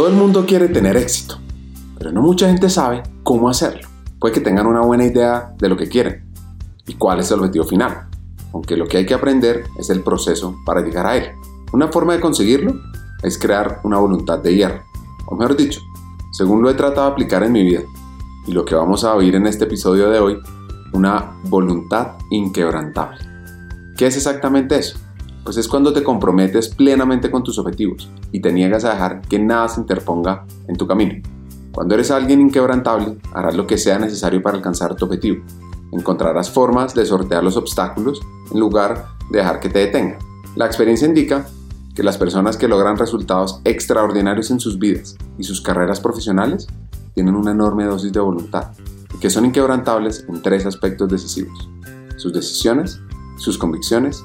Todo el mundo quiere tener éxito, pero no mucha gente sabe cómo hacerlo. Puede que tengan una buena idea de lo que quieren y cuál es el objetivo final, aunque lo que hay que aprender es el proceso para llegar a él. Una forma de conseguirlo es crear una voluntad de hierro, o mejor dicho, según lo he tratado de aplicar en mi vida y lo que vamos a oír en este episodio de hoy, una voluntad inquebrantable. ¿Qué es exactamente eso? Es cuando te comprometes plenamente con tus objetivos y te niegas a dejar que nada se interponga en tu camino. Cuando eres alguien inquebrantable, harás lo que sea necesario para alcanzar tu objetivo. Encontrarás formas de sortear los obstáculos en lugar de dejar que te detengan. La experiencia indica que las personas que logran resultados extraordinarios en sus vidas y sus carreras profesionales tienen una enorme dosis de voluntad y que son inquebrantables en tres aspectos decisivos. Sus decisiones, sus convicciones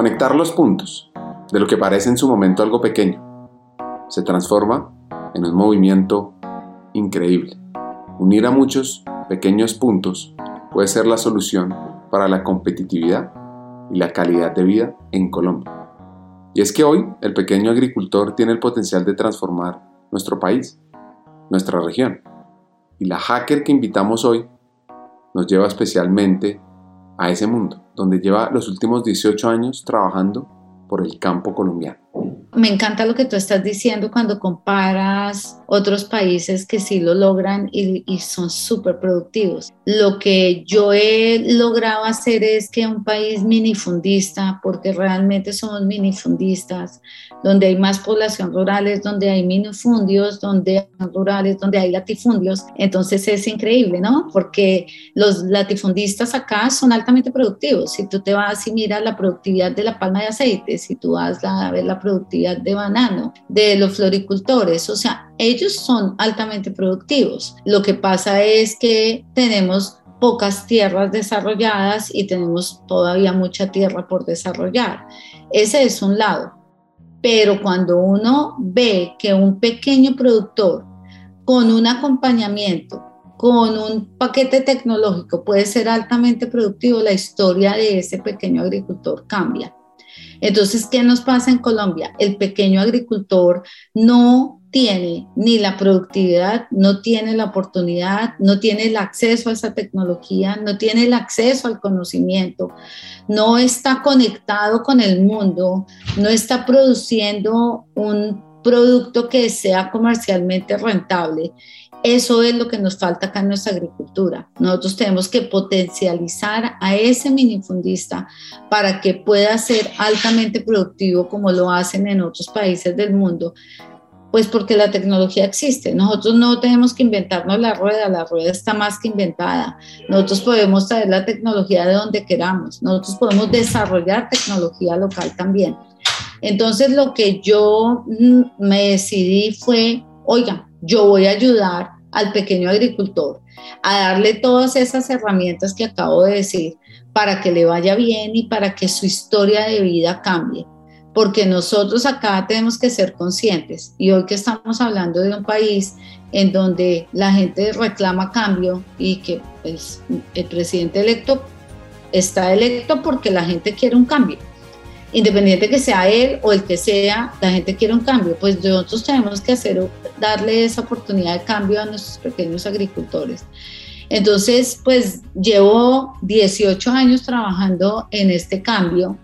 Conectar los puntos de lo que parece en su momento algo pequeño se transforma en un movimiento increíble. Unir a muchos pequeños puntos puede ser la solución para la competitividad y la calidad de vida en Colombia. Y es que hoy el pequeño agricultor tiene el potencial de transformar nuestro país, nuestra región. Y la hacker que invitamos hoy nos lleva especialmente a ese mundo, donde lleva los últimos 18 años trabajando por el campo colombiano. Me encanta lo que tú estás diciendo cuando comparas otros países que sí lo logran y, son súper productivos. Lo que yo he logrado hacer es que un país minifundista, porque realmente somos minifundistas, donde hay más población rurales, donde hay minifundios, donde hay rurales, donde hay latifundios, entonces es increíble, ¿no? Porque los latifundistas acá son altamente productivos. Si tú te vas y miras la productividad de la palma de aceite, si tú vas a ver la productividad de banano, de los floricultores, o sea, ellos son altamente productivos. Lo que pasa es que tenemos pocas tierras desarrolladas y tenemos todavía mucha tierra por desarrollar. Ese es un lado. Pero cuando uno ve que un pequeño productor con un acompañamiento, con un paquete tecnológico puede ser altamente productivo, la historia de ese pequeño agricultor cambia. Entonces, ¿qué nos pasa en Colombia? El pequeño agricultor no tiene ni la productividad, no tiene la oportunidad, no tiene el acceso a esa tecnología, no tiene el acceso al conocimiento, no está conectado con el mundo, no está produciendo un producto que sea comercialmente rentable eso es lo que nos falta acá en nuestra agricultura. Nosotros tenemos que potencializar a ese minifundista para que pueda ser altamente productivo como lo hacen en otros países del mundo, pues porque la tecnología existe. Nosotros no tenemos que inventarnos la rueda, la rueda está más que inventada. Nosotros podemos traer la tecnología de donde queramos. Nosotros podemos desarrollar tecnología local también. Entonces lo que yo mm, me decidí fue, oiga, yo voy a ayudar al pequeño agricultor a darle todas esas herramientas que acabo de decir para que le vaya bien y para que su historia de vida cambie. Porque nosotros acá tenemos que ser conscientes y hoy que estamos hablando de un país en donde la gente reclama cambio y que pues, el presidente electo está electo porque la gente quiere un cambio independiente que sea él o el que sea, la gente quiere un cambio, pues nosotros tenemos que hacer, darle esa oportunidad de cambio a nuestros pequeños agricultores. Entonces, pues llevo 18 años trabajando en este cambio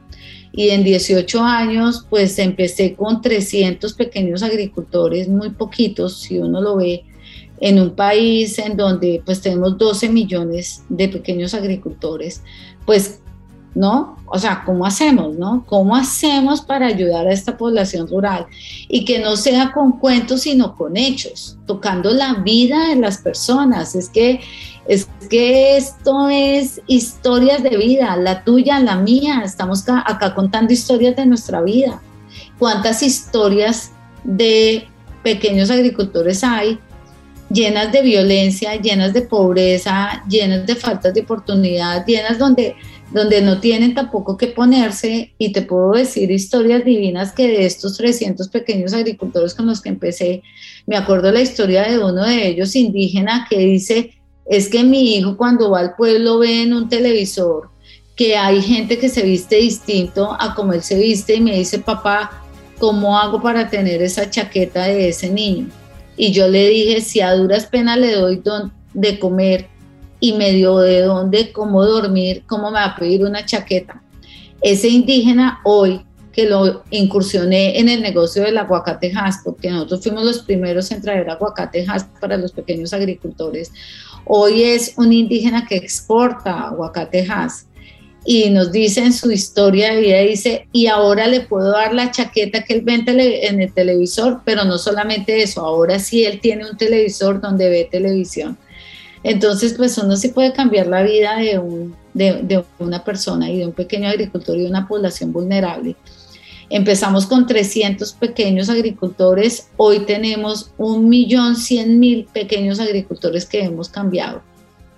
y en 18 años, pues empecé con 300 pequeños agricultores, muy poquitos, si uno lo ve, en un país en donde pues tenemos 12 millones de pequeños agricultores, pues ¿no? O sea, ¿cómo hacemos, no? ¿Cómo hacemos para ayudar a esta población rural? Y que no sea con cuentos, sino con hechos, tocando la vida de las personas. Es que, es que esto es historias de vida, la tuya, la mía. Estamos acá contando historias de nuestra vida. ¿Cuántas historias de pequeños agricultores hay llenas de violencia, llenas de pobreza, llenas de faltas de oportunidad, llenas donde donde no tienen tampoco que ponerse y te puedo decir historias divinas que de estos 300 pequeños agricultores con los que empecé, me acuerdo la historia de uno de ellos indígena que dice, es que mi hijo cuando va al pueblo ve en un televisor que hay gente que se viste distinto a como él se viste y me dice, papá, ¿cómo hago para tener esa chaqueta de ese niño? Y yo le dije, si a duras penas le doy de comer, y me dio de dónde, cómo dormir, cómo me va a pedir una chaqueta. Ese indígena hoy que lo incursioné en el negocio del aguacate porque nosotros fuimos los primeros en traer aguacate para los pequeños agricultores. Hoy es un indígena que exporta aguacate y nos dice en su historia de vida, dice, y ahora le puedo dar la chaqueta que él ve en el televisor, pero no solamente eso, ahora sí él tiene un televisor donde ve televisión. Entonces, pues uno sí puede cambiar la vida de, un, de, una persona y de un pequeño agricultor y de una población vulnerable. Empezamos con 300 pequeños agricultores, hoy tenemos 1.100.000 pequeños agricultores que hemos cambiado.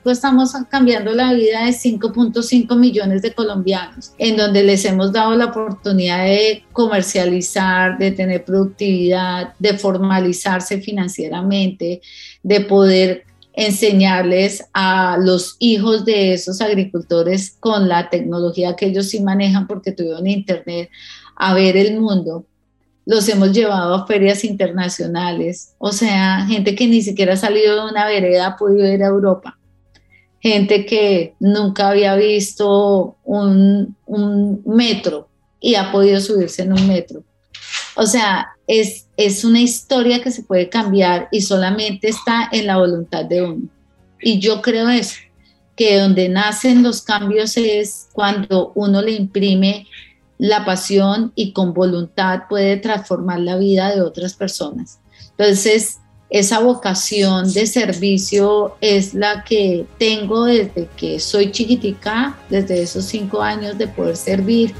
Pues estamos cambiando la vida de 5.5 millones de colombianos, en donde les hemos dado la oportunidad de comercializar, de tener productividad, de formalizarse financieramente, de poder enseñarles a los hijos de esos agricultores con la tecnología que ellos sí manejan porque tuvieron internet a ver el mundo. Los hemos llevado a ferias internacionales, o sea, gente que ni siquiera ha salido de una vereda ha podido ir a Europa, gente que nunca había visto un, metro y ha podido subirse en un metro. O sea, es, es una historia que se puede cambiar y solamente está en la voluntad de uno. Y yo creo eso, que donde nacen los cambios es cuando uno le imprime la pasión y con voluntad puede transformar la vida de otras personas. Entonces, esa vocación de servicio es la que tengo desde que soy chiquitica, desde esos cinco años de poder servir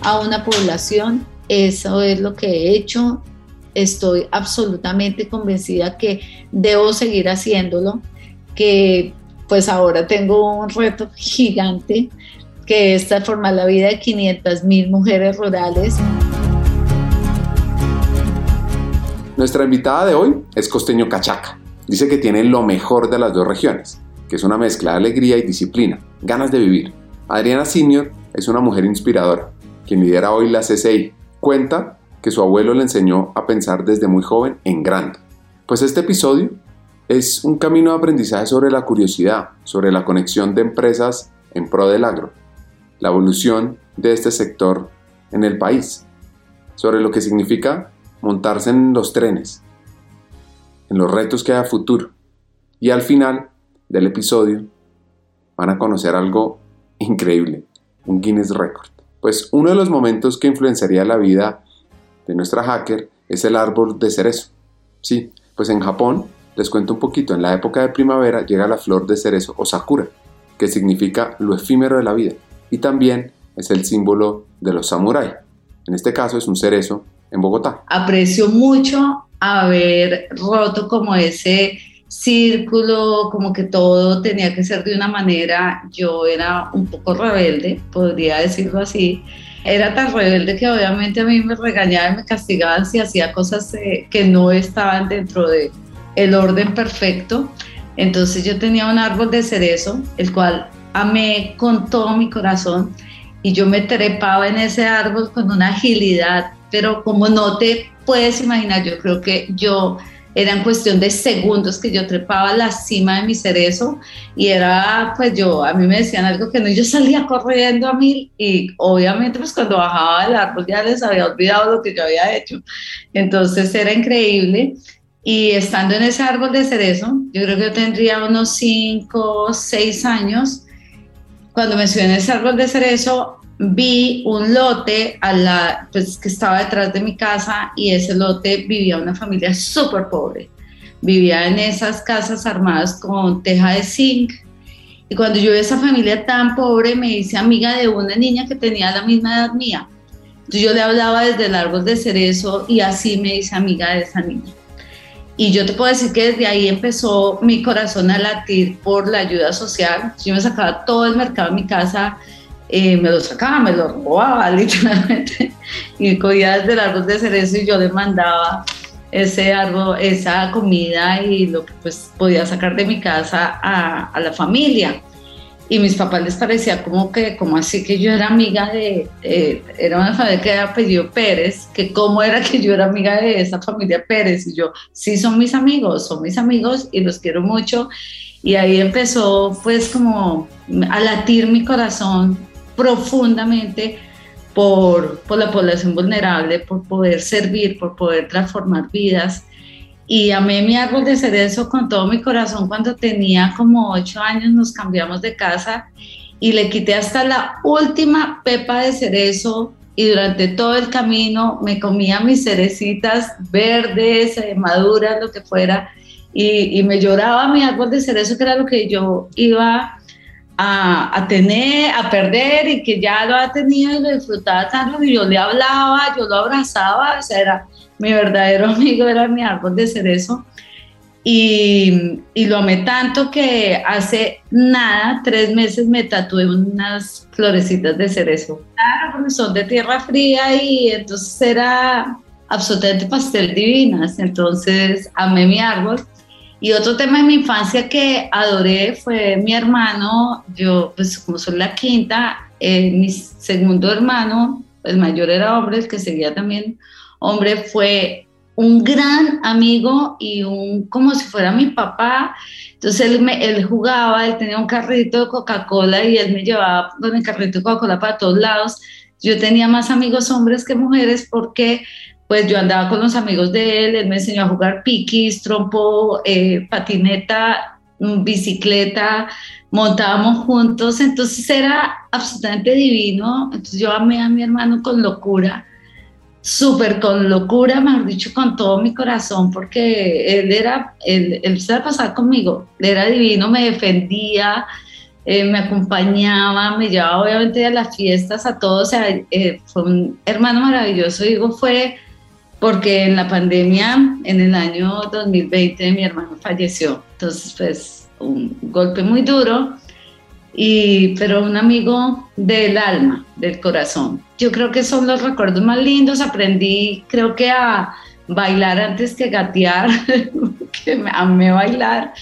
a una población eso es lo que he hecho. Estoy absolutamente convencida que debo seguir haciéndolo, que pues ahora tengo un reto gigante, que es transformar la vida de 500 mil mujeres rurales. Nuestra invitada de hoy es Costeño Cachaca. Dice que tiene lo mejor de las dos regiones, que es una mezcla de alegría y disciplina, ganas de vivir. Adriana Senior es una mujer inspiradora, quien lidera hoy la CCI, Cuenta que su abuelo le enseñó a pensar desde muy joven en grande. Pues este episodio es un camino de aprendizaje sobre la curiosidad, sobre la conexión de empresas en pro del agro, la evolución de este sector en el país, sobre lo que significa montarse en los trenes, en los retos que hay a futuro. Y al final del episodio van a conocer algo increíble, un Guinness Record. Pues uno de los momentos que influenciaría la vida de nuestra hacker es el árbol de cerezo. Sí, pues en Japón, les cuento un poquito, en la época de primavera llega la flor de cerezo o sakura, que significa lo efímero de la vida, y también es el símbolo de los samuráis. En este caso es un cerezo en Bogotá. Aprecio mucho haber roto como ese círculo, como que todo tenía que ser de una manera. Yo era un poco rebelde, podría decirlo así. Era tan rebelde que obviamente a mí me regañaban me castigaban si hacía cosas eh, que no estaban dentro de el orden perfecto. Entonces yo tenía un árbol de cerezo, el cual amé con todo mi corazón y yo me trepaba en ese árbol con una agilidad, pero como no te puedes imaginar, yo creo que yo era en cuestión de segundos que yo trepaba a la cima de mi cerezo y era, pues yo, a mí me decían algo que no, yo salía corriendo a mil y obviamente pues cuando bajaba del árbol ya les había olvidado lo que yo había hecho. Entonces era increíble y estando en ese árbol de cerezo, yo creo que yo tendría unos 5, 6 años, cuando me subí en ese árbol de cerezo, vi un lote a la, pues, que estaba detrás de mi casa y ese lote vivía una familia súper pobre. Vivía en esas casas armadas con teja de zinc. Y cuando yo vi a esa familia tan pobre, me hice amiga de una niña que tenía la misma edad mía. Entonces yo le hablaba desde el árbol de cerezo y así me hice amiga de esa niña. Y yo te puedo decir que desde ahí empezó mi corazón a latir por la ayuda social. Yo me sacaba todo el mercado de mi casa eh, me lo sacaba, me lo robaba literalmente y cogía desde el árbol de cerezo y yo le mandaba ese árbol, esa comida y lo que pues podía sacar de mi casa a, a la familia. Y mis papás les parecía como que, como así que yo era amiga de, era una familia que era apellido Pérez, que cómo era que yo era amiga de esa familia Pérez. Y yo, sí, son mis amigos, son mis amigos y los quiero mucho. Y ahí empezó pues como a latir mi corazón profundamente por, por la población vulnerable, por poder servir, por poder transformar vidas. Y amé mi árbol de cerezo con todo mi corazón cuando tenía como ocho años, nos cambiamos de casa y le quité hasta la última pepa de cerezo y durante todo el camino me comía mis cerecitas verdes, maduras, lo que fuera, y, y, me lloraba mi árbol de cerezo, que era lo que yo iba a, tener, a perder y que ya lo ha tenido y lo disfrutaba tanto y yo le hablaba, yo lo abrazaba, o sea, era mi verdadero amigo, era mi árbol de cerezo. Y, y lo amé tanto que hace nada, tres meses me tatué unas florecitas de cerezo. Claro, porque son de tierra fría y entonces era absolutamente pastel divinas. Entonces amé mi árbol y otro tema de mi infancia que adoré fue mi hermano, yo pues como soy la quinta, eh, mi segundo hermano, el mayor era hombre, el que seguía también hombre, fue un gran amigo y un como si fuera mi papá. Entonces él, me, él jugaba, él tenía un carrito de Coca-Cola y él me llevaba con el carrito de Coca-Cola para todos lados. Yo tenía más amigos hombres que mujeres porque pues yo andaba con los amigos de él, él me enseñó a jugar piquis, trompo, eh, patineta, mm, bicicleta, montábamos juntos, entonces era absolutamente divino, entonces yo amé a mi hermano con locura, súper con locura, mejor dicho, con todo mi corazón, porque él era, él, él se la pasaba conmigo, era divino, me defendía, eh, me acompañaba, me llevaba obviamente a las fiestas, a todos, o sea, eh, fue un hermano maravilloso, digo, fue porque en la pandemia, en el año 2020, mi hermano falleció. Entonces, pues, un golpe muy duro, y, pero un amigo del alma, del corazón. Yo creo que son los recuerdos más lindos. Aprendí, creo que a bailar antes que gatear, que me amé bailar.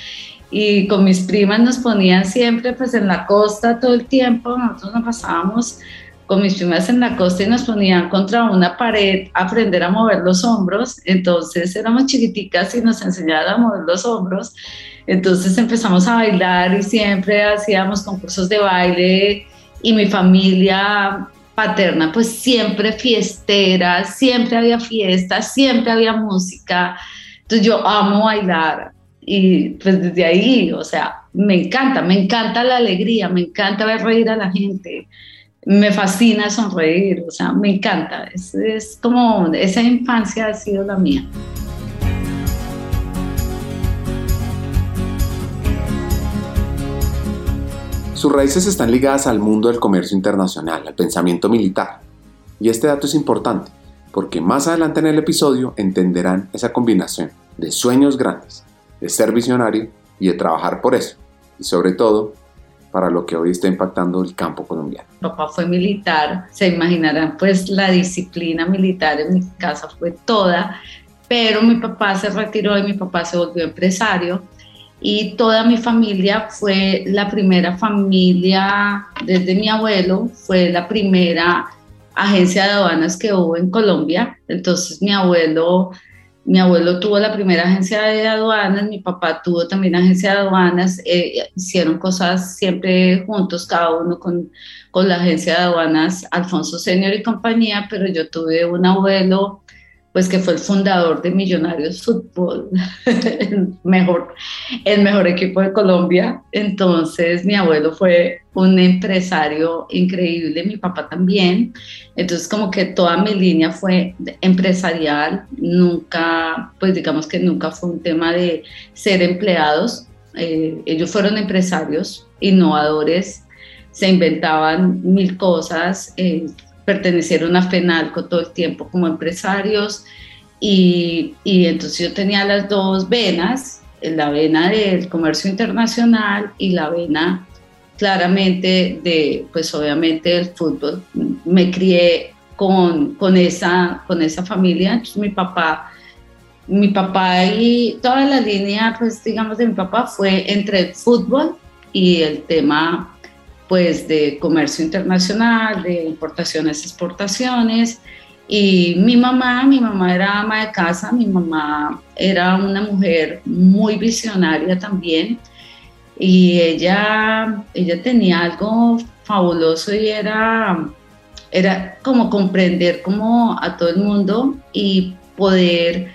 Y con mis primas nos ponían siempre pues en la costa todo el tiempo. Nosotros nos pasábamos con mis primas en la costa y nos ponían contra una pared a aprender a mover los hombros. Entonces éramos chiquiticas y nos enseñaban a mover los hombros. Entonces empezamos a bailar y siempre hacíamos concursos de baile y mi familia paterna pues siempre fiestera, siempre había fiestas, siempre había música. Entonces yo amo bailar y pues desde ahí, o sea, me encanta, me encanta la alegría, me encanta ver reír a la gente me fascina sonreír, o sea, me encanta. Es, como esa infancia ha sido la mía. Sus raíces están ligadas al mundo del comercio internacional, al pensamiento militar. Y este dato es importante, porque más adelante en el episodio entenderán esa combinación de sueños grandes, de ser visionario y de trabajar por eso. Y sobre todo, para lo que hoy está impactando el campo colombiano. Papá fue militar, se imaginarán pues la disciplina militar en mi casa fue toda, pero mi papá se retiró y mi papá se volvió empresario y toda mi familia fue la primera familia, desde mi abuelo, fue la primera agencia de aduanas que hubo en Colombia, entonces mi abuelo mi abuelo tuvo la primera agencia de aduanas, mi papá tuvo también agencia de aduanas, eh, hicieron cosas siempre juntos, cada uno con, con la agencia de aduanas, Alfonso Senior y compañía, pero yo tuve un abuelo pues que fue el fundador de Millonarios Fútbol, el mejor, el mejor equipo de Colombia. Entonces mi abuelo fue un empresario increíble, mi papá también. Entonces como que toda mi línea fue empresarial, nunca, pues digamos que nunca fue un tema de ser empleados. Eh, ellos fueron empresarios, innovadores, se inventaban mil cosas. Eh, pertenecieron a FENALCO todo el tiempo como empresarios y, y, entonces yo tenía las dos venas, la vena del comercio internacional y la vena claramente de, pues obviamente del fútbol. Me crié con, con, esa, con esa familia, entonces mi papá, mi papá y toda la línea, pues digamos de mi papá fue entre el fútbol y el tema pues de comercio internacional, de importaciones, exportaciones. Y mi mamá, mi mamá era ama de casa, mi mamá era una mujer muy visionaria también. Y ella, ella tenía algo fabuloso y era, era como comprender como a todo el mundo y poder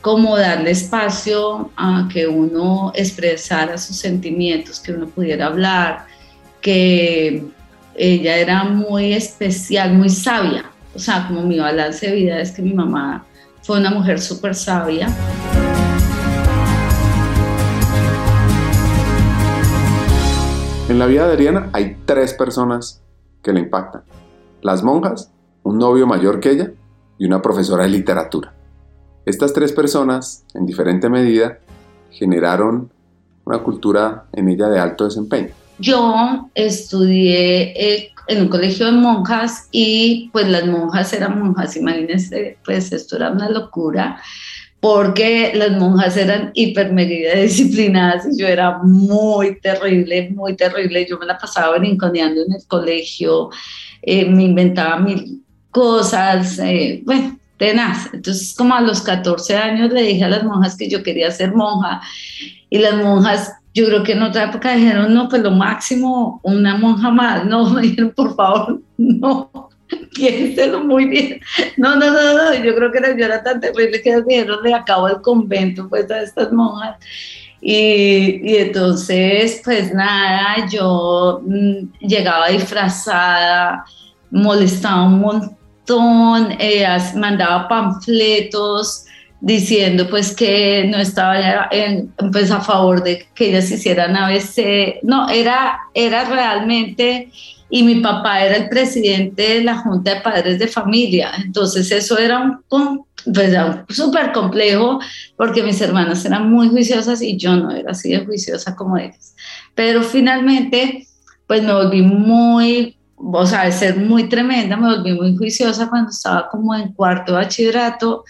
como darle espacio a que uno expresara sus sentimientos, que uno pudiera hablar, que ella era muy especial, muy sabia. O sea, como mi balance de vida es que mi mamá fue una mujer súper sabia. En la vida de Ariana hay tres personas que le impactan. Las monjas, un novio mayor que ella y una profesora de literatura. Estas tres personas, en diferente medida, generaron una cultura en ella de alto desempeño. Yo estudié eh, en un colegio de monjas y pues las monjas eran monjas, imagínense, pues esto era una locura porque las monjas eran hiper disciplinadas y yo era muy terrible, muy terrible. Yo me la pasaba brinconeando en el colegio, eh, me inventaba mil cosas, eh, bueno, tenaz. Entonces, como a los 14 años le dije a las monjas que yo quería ser monja y las monjas yo creo que en otra época dijeron, no, pues lo máximo, una monja más. No, me dijeron, por favor, no, piénselo muy bien. No, no, no, no, yo creo que yo era tan terrible que dijeron, le acabo el convento pues a estas monjas. Y, y entonces, pues nada, yo mm, llegaba disfrazada, molestaba un montón, eh, mandaba panfletos, diciendo pues que no estaba en, pues a favor de que ellas hicieran ABC, no, era, era realmente, y mi papá era el presidente de la Junta de Padres de Familia, entonces eso era un, pues, súper complejo porque mis hermanas eran muy juiciosas y yo no era así de juiciosa como ellas, pero finalmente pues me volví muy o sea, de ser muy tremenda, me volví muy juiciosa cuando estaba como en cuarto bachillerato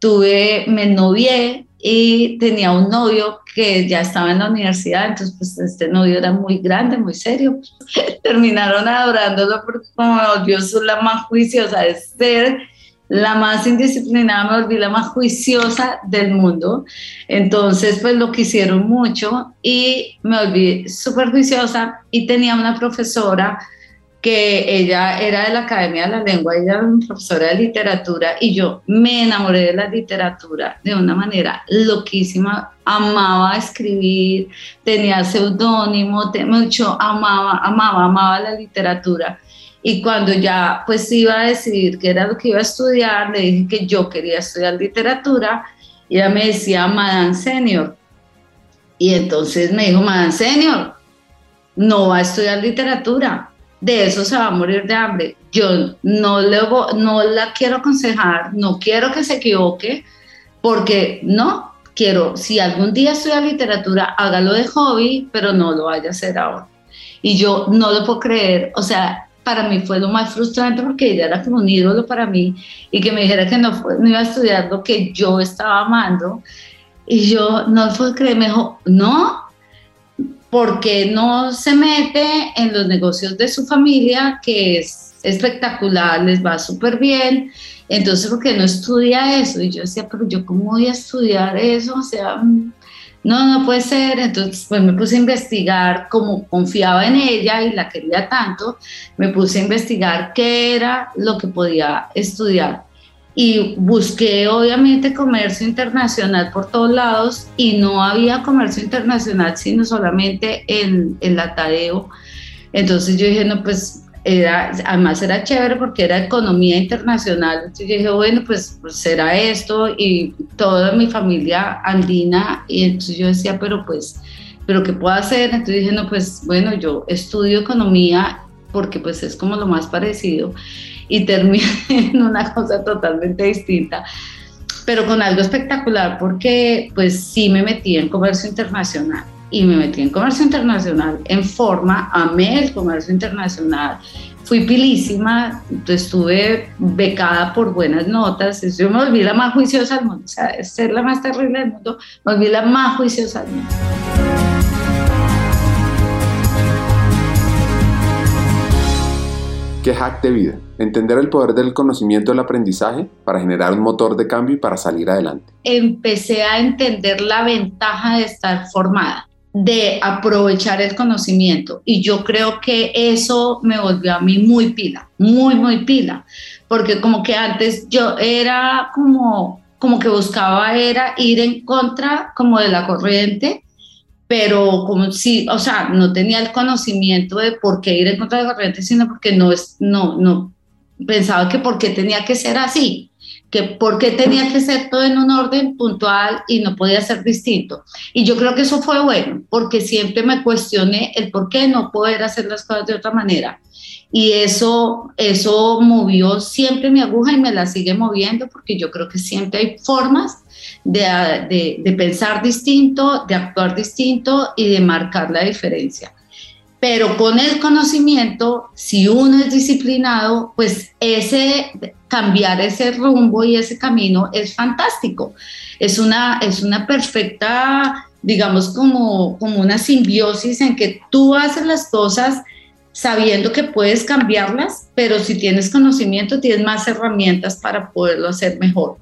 tuve, me novié y tenía un novio que ya estaba en la universidad, entonces pues este novio era muy grande, muy serio. Terminaron adorándolo porque como me volvió la más juiciosa de ser la más indisciplinada, me volví la más juiciosa del mundo. Entonces, pues lo quisieron mucho y me volví súper juiciosa y tenía una profesora que ella era de la Academia de la Lengua, ella era profesora de literatura y yo me enamoré de la literatura de una manera loquísima, amaba escribir, tenía seudónimo, mucho, amaba, amaba, amaba la literatura. Y cuando ya pues iba a decidir qué era lo que iba a estudiar, le dije que yo quería estudiar literatura y ella me decía, Madame Senior. Y entonces me dijo, Madame Senior, no va a estudiar literatura, de eso se va a morir de hambre. Yo no, le, no la quiero aconsejar, no quiero que se equivoque, porque no, quiero, si algún día estudia literatura, hágalo de hobby, pero no lo vaya a hacer ahora. Y yo no lo puedo creer, o sea, para mí fue lo más frustrante porque ella era como un ídolo para mí y que me dijera que no, no iba a estudiar lo que yo estaba amando. Y yo no lo puedo creer, me no, porque no se mete en los negocios de su familia, que es espectacular, les va súper bien, entonces ¿por qué no estudia eso? Y yo decía, pero yo cómo voy a estudiar eso, o sea, mm, no, no puede ser, entonces pues me puse a investigar, como confiaba en ella y la quería tanto, me puse a investigar qué era lo que podía estudiar y busqué obviamente comercio internacional por todos lados y no había comercio internacional sino solamente en el Latadeo. Entonces yo dije, no, pues además era chévere porque era economía internacional. Entonces yo dije, bueno, pues, pues, será esto y toda mi familia andina. Y entonces yo decía, pero pues, pero ¿qué puedo hacer? Entonces dije, no, pues bueno, yo estudio economía porque pues es como lo más parecido y terminé en una cosa totalmente distinta pero con algo espectacular porque pues sí me metí en comercio internacional y me metí en comercio internacional en forma, amé el comercio internacional, fui pilísima, estuve becada por buenas notas, yo me volví la más juiciosa del mundo, o sea, ser la más terrible del mundo, me volví la más juiciosa del mundo. ¿Qué hack de vida? Entender el poder del conocimiento del aprendizaje para generar un motor de cambio y para salir adelante. Empecé a entender la ventaja de estar formada de aprovechar el conocimiento. Y yo creo que eso me volvió a mí muy pila, muy, muy pila, porque como que antes yo era como, como que buscaba era ir en contra como de la corriente, pero como si, o sea, no tenía el conocimiento de por qué ir en contra de la corriente, sino porque no, es, no, no, pensaba que por qué tenía que ser así que por qué tenía que ser todo en un orden puntual y no podía ser distinto. Y yo creo que eso fue bueno, porque siempre me cuestioné el por qué no poder hacer las cosas de otra manera. Y eso, eso movió siempre mi aguja y me la sigue moviendo, porque yo creo que siempre hay formas de, de, de pensar distinto, de actuar distinto y de marcar la diferencia. Pero con el conocimiento, si uno es disciplinado, pues ese cambiar ese rumbo y ese camino es fantástico. Es una, es una perfecta, digamos, como, como una simbiosis en que tú haces las cosas sabiendo que puedes cambiarlas, pero si tienes conocimiento, tienes más herramientas para poderlo hacer mejor.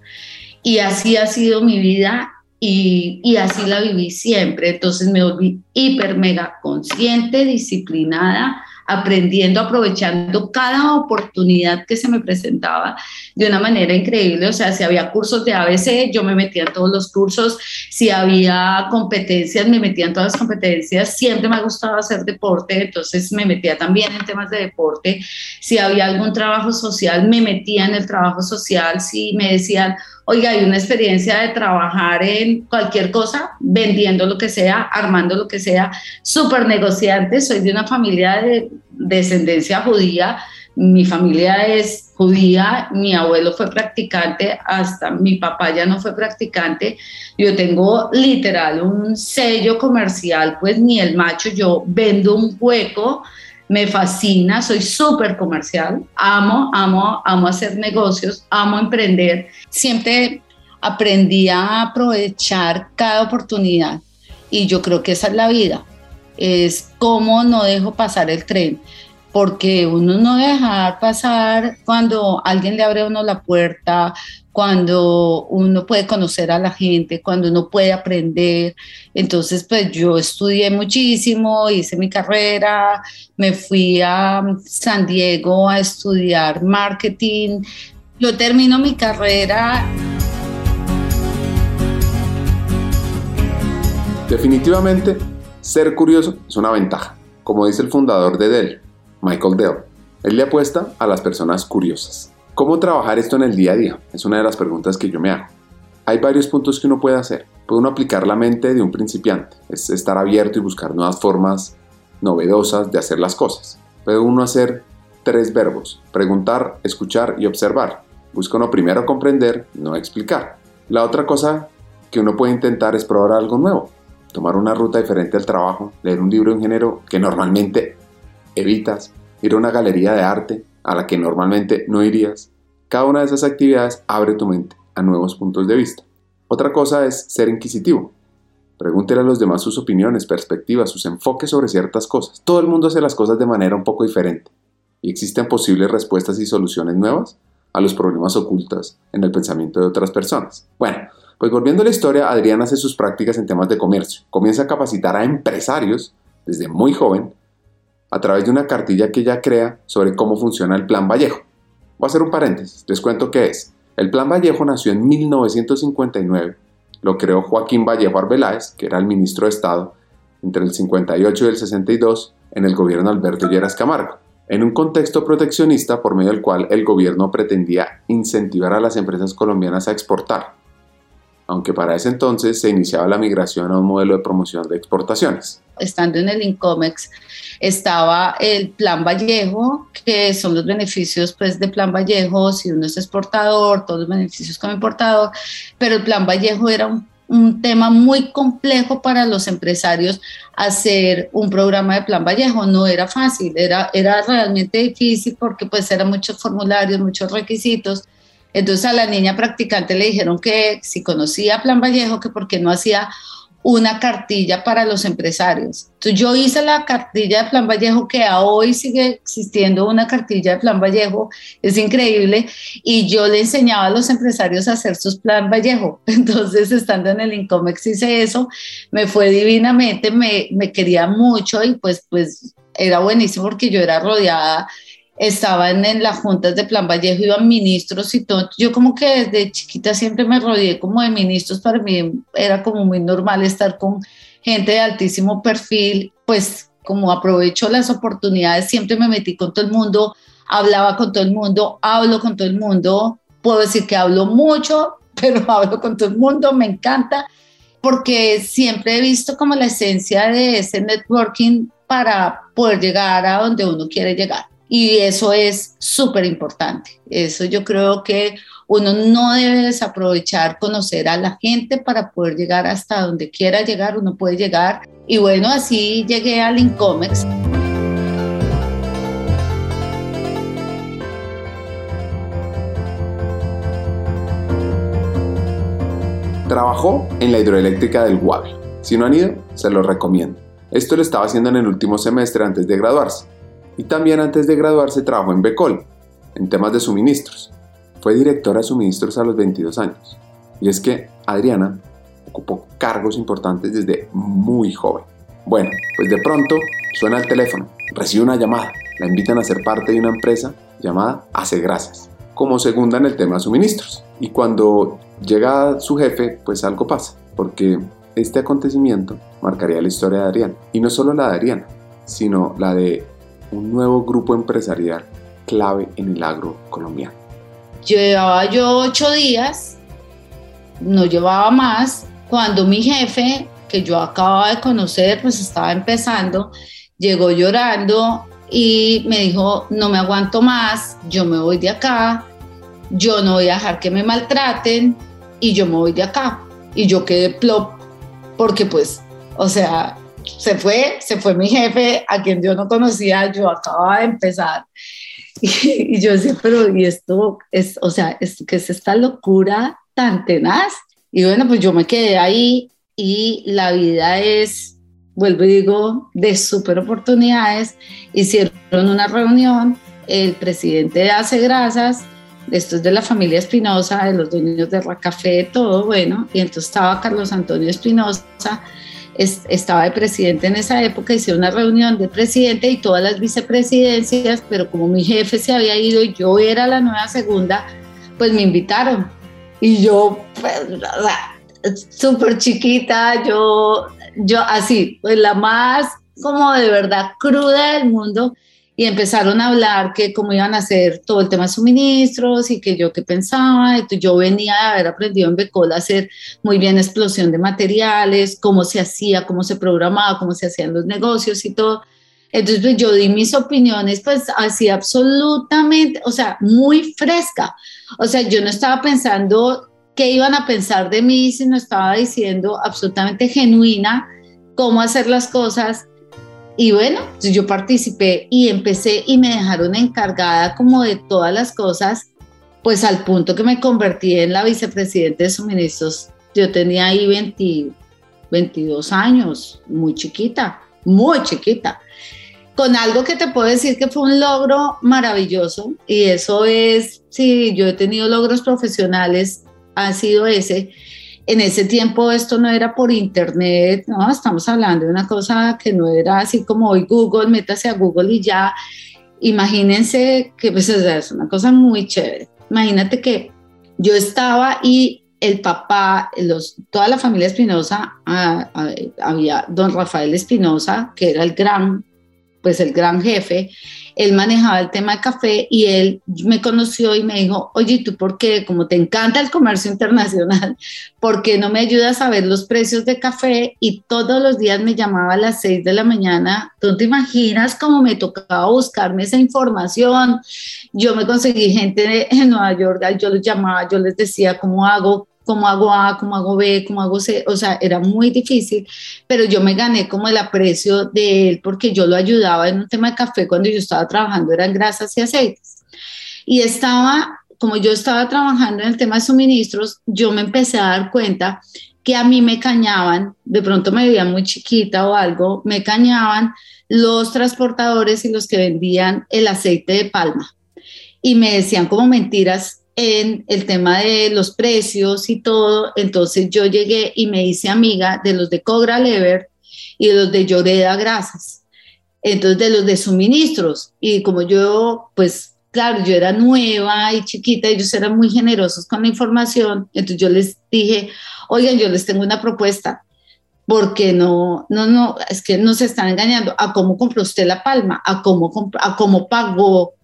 Y así ha sido mi vida y, así la viví siempre. Entonces me volví hiper, mega consciente, disciplinada, aprendiendo, aprovechando cada oportunidad que se me presentaba de una manera increíble. O sea, si había cursos de ABC, yo me metía en todos los cursos. Si había competencias, me metía en todas las competencias. Siempre me ha gustado hacer deporte, entonces me metía también en temas de deporte. Si había algún trabajo social, me metía en el trabajo social. Si me decían, oiga, hay una experiencia de trabajar en cualquier cosa, vendiendo lo que sea, armando lo que sea, súper negociante, soy de una familia de descendencia judía, mi familia es judía, mi abuelo fue practicante, hasta mi papá ya no fue practicante, yo tengo literal un sello comercial, pues ni el macho, yo vendo un hueco, me fascina, soy súper comercial, amo, amo, amo hacer negocios, amo emprender. Siempre aprendí a aprovechar cada oportunidad y yo creo que esa es la vida, es cómo no dejo pasar el tren porque uno no deja pasar cuando alguien le abre a uno la puerta, cuando uno puede conocer a la gente, cuando uno puede aprender. Entonces, pues yo estudié muchísimo, hice mi carrera, me fui a San Diego a estudiar marketing. Yo termino mi carrera. Definitivamente, ser curioso es una ventaja, como dice el fundador de Dell Michael Dell. Él le apuesta a las personas curiosas. ¿Cómo trabajar esto en el día a día? Es una de las preguntas que yo me hago. Hay varios puntos que uno puede hacer. Puede uno aplicar la mente de un principiante, es estar abierto y buscar nuevas formas novedosas de hacer las cosas. Puede uno hacer tres verbos, preguntar, escuchar y observar. Busca uno primero comprender, no explicar. La otra cosa que uno puede intentar es probar algo nuevo, tomar una ruta diferente al trabajo, leer un libro de género que normalmente evitas ir a una galería de arte a la que normalmente no irías. Cada una de esas actividades abre tu mente a nuevos puntos de vista. Otra cosa es ser inquisitivo. Pregúntele a los demás sus opiniones, perspectivas, sus enfoques sobre ciertas cosas. Todo el mundo hace las cosas de manera un poco diferente y existen posibles respuestas y soluciones nuevas a los problemas ocultos en el pensamiento de otras personas. Bueno, pues volviendo a la historia, Adrián hace sus prácticas en temas de comercio. Comienza a capacitar a empresarios desde muy joven a través de una cartilla que ella crea sobre cómo funciona el Plan Vallejo. Voy a hacer un paréntesis, les cuento qué es. El Plan Vallejo nació en 1959, lo creó Joaquín Vallejo Arbeláez, que era el ministro de Estado, entre el 58 y el 62 en el gobierno Alberto Lleras Camargo, en un contexto proteccionista por medio del cual el gobierno pretendía incentivar a las empresas colombianas a exportar, aunque para ese entonces se iniciaba la migración a un modelo de promoción de exportaciones estando en el INCOMEX, estaba el Plan Vallejo, que son los beneficios pues, de Plan Vallejo, si uno es exportador, todos los beneficios como importador, pero el Plan Vallejo era un tema muy complejo para los empresarios hacer un programa de Plan Vallejo. No era fácil, era, era realmente difícil porque pues eran muchos formularios, muchos requisitos. Entonces a la niña practicante le dijeron que si conocía Plan Vallejo, que porque no hacía una cartilla para los empresarios. Entonces yo hice la cartilla de Plan Vallejo, que a hoy sigue existiendo una cartilla de Plan Vallejo, es increíble, y yo le enseñaba a los empresarios a hacer sus Plan Vallejo. Entonces, estando en el Incomex hice eso, me fue divinamente, me, me quería mucho y pues, pues era buenísimo porque yo era rodeada estaban en las juntas de Plan Vallejo, iban ministros y todo. Yo como que desde chiquita siempre me rodeé como de ministros, para mí era como muy normal estar con gente de altísimo perfil, pues como aprovecho las oportunidades, siempre me metí con todo el mundo, hablaba con todo el mundo, hablo con todo el mundo, puedo decir que hablo mucho, pero hablo con todo el mundo, me encanta, porque siempre he visto como la esencia de ese networking para poder llegar a donde uno quiere llegar. Y eso es súper importante. Eso yo creo que uno no debe desaprovechar conocer a la gente para poder llegar hasta donde quiera llegar, uno puede llegar. Y bueno, así llegué al Incomex. Trabajó en la hidroeléctrica del Guave. Si no han ido, se lo recomiendo. Esto lo estaba haciendo en el último semestre antes de graduarse y también antes de graduarse trabajó en Becol, en temas de suministros. Fue directora de suministros a los 22 años. Y es que Adriana ocupó cargos importantes desde muy joven. Bueno, pues de pronto suena el teléfono, recibe una llamada, la invitan a ser parte de una empresa llamada Hace Grasas, como segunda en el tema de suministros. Y cuando llega su jefe, pues algo pasa, porque este acontecimiento marcaría la historia de Adriana. Y no solo la de Adriana, sino la de un nuevo grupo empresarial clave en el agro colombiano. Llevaba yo ocho días, no llevaba más, cuando mi jefe, que yo acababa de conocer, pues estaba empezando, llegó llorando y me dijo, no me aguanto más, yo me voy de acá, yo no voy a dejar que me maltraten y yo me voy de acá. Y yo quedé plop, porque pues, o sea, se fue, se fue mi jefe, a quien yo no conocía, yo acababa de empezar. Y, yo decía, pero ¿y esto es, o sea, es, que es esta locura tan tenaz? Y bueno, pues yo me quedé ahí y la vida es, vuelvo y digo, de súper oportunidades. Hicieron una reunión, el presidente de Hace Grasas, esto es de la familia Espinosa, de los dueños de Racafé, todo bueno, y entonces estaba Carlos Antonio Espinosa, estaba de presidente en esa época, hice una reunión de presidente y todas las vicepresidencias, pero como mi jefe se había ido y yo era la nueva segunda, pues me invitaron. Y yo, pues, súper chiquita, yo, yo así, pues la más como de verdad cruda del mundo y empezaron a hablar que cómo iban a hacer todo el tema de suministros y que yo qué pensaba. Yo venía de haber aprendido en Becol a hacer muy bien explosión de materiales, cómo se hacía, cómo se programaba, cómo se hacían los negocios y todo. Entonces, pues, yo di mis opiniones, pues así absolutamente, o sea, muy fresca. O sea, yo no estaba pensando qué iban a pensar de mí, sino estaba diciendo absolutamente genuina cómo hacer las cosas y bueno, yo participé y empecé y me dejaron encargada como de todas las cosas, pues al punto que me convertí en la vicepresidente de suministros. Yo tenía ahí 22 años, muy chiquita, muy chiquita, con algo que te puedo decir que fue un logro maravilloso y eso es, si yo he tenido logros profesionales, ha sido ese en ese tiempo esto no era por internet, no, estamos hablando de una cosa que no era así como hoy Google, métase a Google y ya. Imagínense que pues, es una cosa muy chévere. Imagínate que yo estaba y el papá, toda la familia Espinosa, ah, ah, había don Rafael Espinosa, que era el gran, pues el gran jefe, él manejaba el tema de café y él me conoció y me dijo, oye, ¿tú por qué? Como te encanta el comercio internacional, ¿por qué no me ayudas a ver los precios de café? Y todos los días me llamaba a las 6 de la mañana. ¿Tú te imaginas cómo me tocaba buscarme esa información? Yo me conseguí gente en Nueva York, yo los llamaba, yo les decía, ¿cómo hago? Cómo hago A, cómo hago B, cómo hago C, o sea, era muy difícil, pero yo me gané como el aprecio de él porque yo lo ayudaba en un tema de café cuando yo estaba trabajando, eran grasas y aceites. Y estaba, como yo estaba trabajando en el tema de suministros, yo me empecé a dar cuenta que a mí me cañaban, de pronto me veía muy chiquita o algo, me cañaban los transportadores y los que vendían el aceite de palma. Y me decían como mentiras en el tema de los precios y todo, entonces yo llegué y me hice amiga de los de Cogra Lever y de los de Lloreda Grasas, entonces de los de suministros. Y como yo, pues claro, yo era nueva y chiquita, ellos eran muy generosos con la información, entonces yo les dije, oigan, yo les tengo una propuesta, porque no, no, no, es que nos están engañando. A cómo compró usted la palma, a cómo, a cómo pagó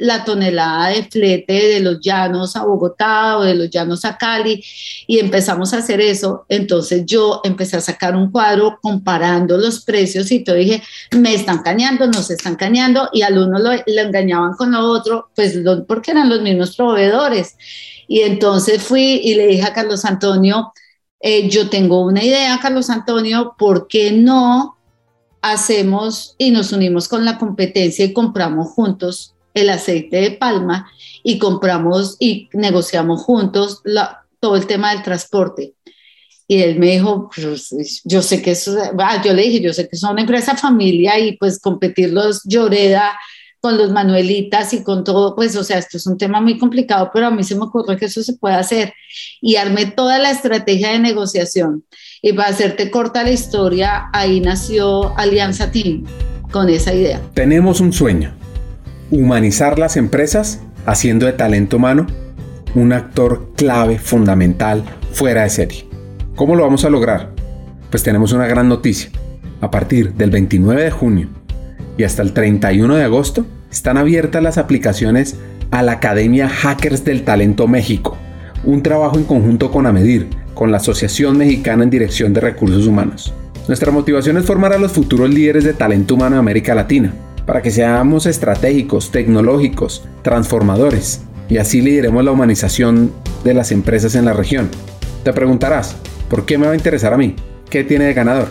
la tonelada de flete de los llanos a Bogotá o de los llanos a Cali y empezamos a hacer eso. Entonces yo empecé a sacar un cuadro comparando los precios y todo dije, me están cañando, nos están cañando y al uno lo, engañaban con lo otro, pues porque eran los mismos proveedores. Y entonces fui y le dije a Carlos Antonio, eh, yo tengo una idea, Carlos Antonio, ¿por qué no hacemos y nos unimos con la competencia y compramos juntos el aceite de palma y compramos y negociamos juntos todo el tema del transporte. Y él me dijo, pues, yo sé que eso, ah, yo le dije, yo sé que son una empresa familia y pues competir los Lloreda con los Manuelitas y con todo, pues, o sea, esto es un tema muy complicado, pero a mí se me ocurre que eso se puede hacer. Y armé toda la estrategia de negociación. Y para hacerte corta la historia, ahí nació Alianza Team con esa idea. Tenemos un sueño humanizar las empresas haciendo de talento humano un actor clave fundamental fuera de serie. ¿Cómo lo vamos a lograr? Pues tenemos una gran noticia. A partir del 29 de junio y hasta el 31 de agosto están abiertas las aplicaciones a la Academia Hackers del Talento México, un trabajo en conjunto con AMEDIR, con la Asociación Mexicana en Dirección de Recursos Humanos. Nuestra motivación es formar a los futuros líderes de talento humano de América Latina para que seamos estratégicos, tecnológicos, transformadores y así lideremos la humanización de las empresas en la región. Te preguntarás, ¿por qué me va a interesar a mí? ¿Qué tiene de ganador?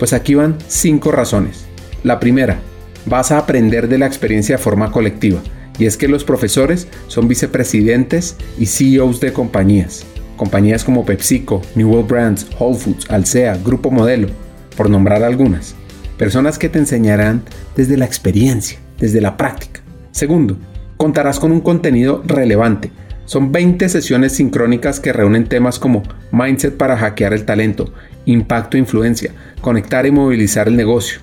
Pues aquí van cinco razones. La primera, vas a aprender de la experiencia de forma colectiva, y es que los profesores son vicepresidentes y CEOs de compañías. Compañías como PepsiCo, New World Brands, Whole Foods, Alsea, Grupo Modelo, por nombrar algunas. Personas que te enseñarán desde la experiencia, desde la práctica. Segundo, contarás con un contenido relevante. Son 20 sesiones sincrónicas que reúnen temas como mindset para hackear el talento, impacto e influencia, conectar y movilizar el negocio,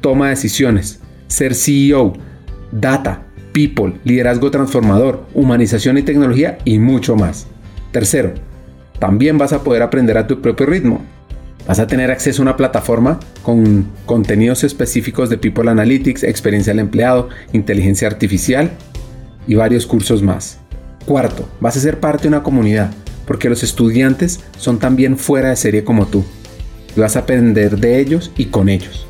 toma de decisiones, ser CEO, data, people, liderazgo transformador, humanización y tecnología y mucho más. Tercero, también vas a poder aprender a tu propio ritmo. Vas a tener acceso a una plataforma con contenidos específicos de People Analytics, experiencia del empleado, inteligencia artificial y varios cursos más. Cuarto, vas a ser parte de una comunidad, porque los estudiantes son también fuera de serie como tú. Y vas a aprender de ellos y con ellos.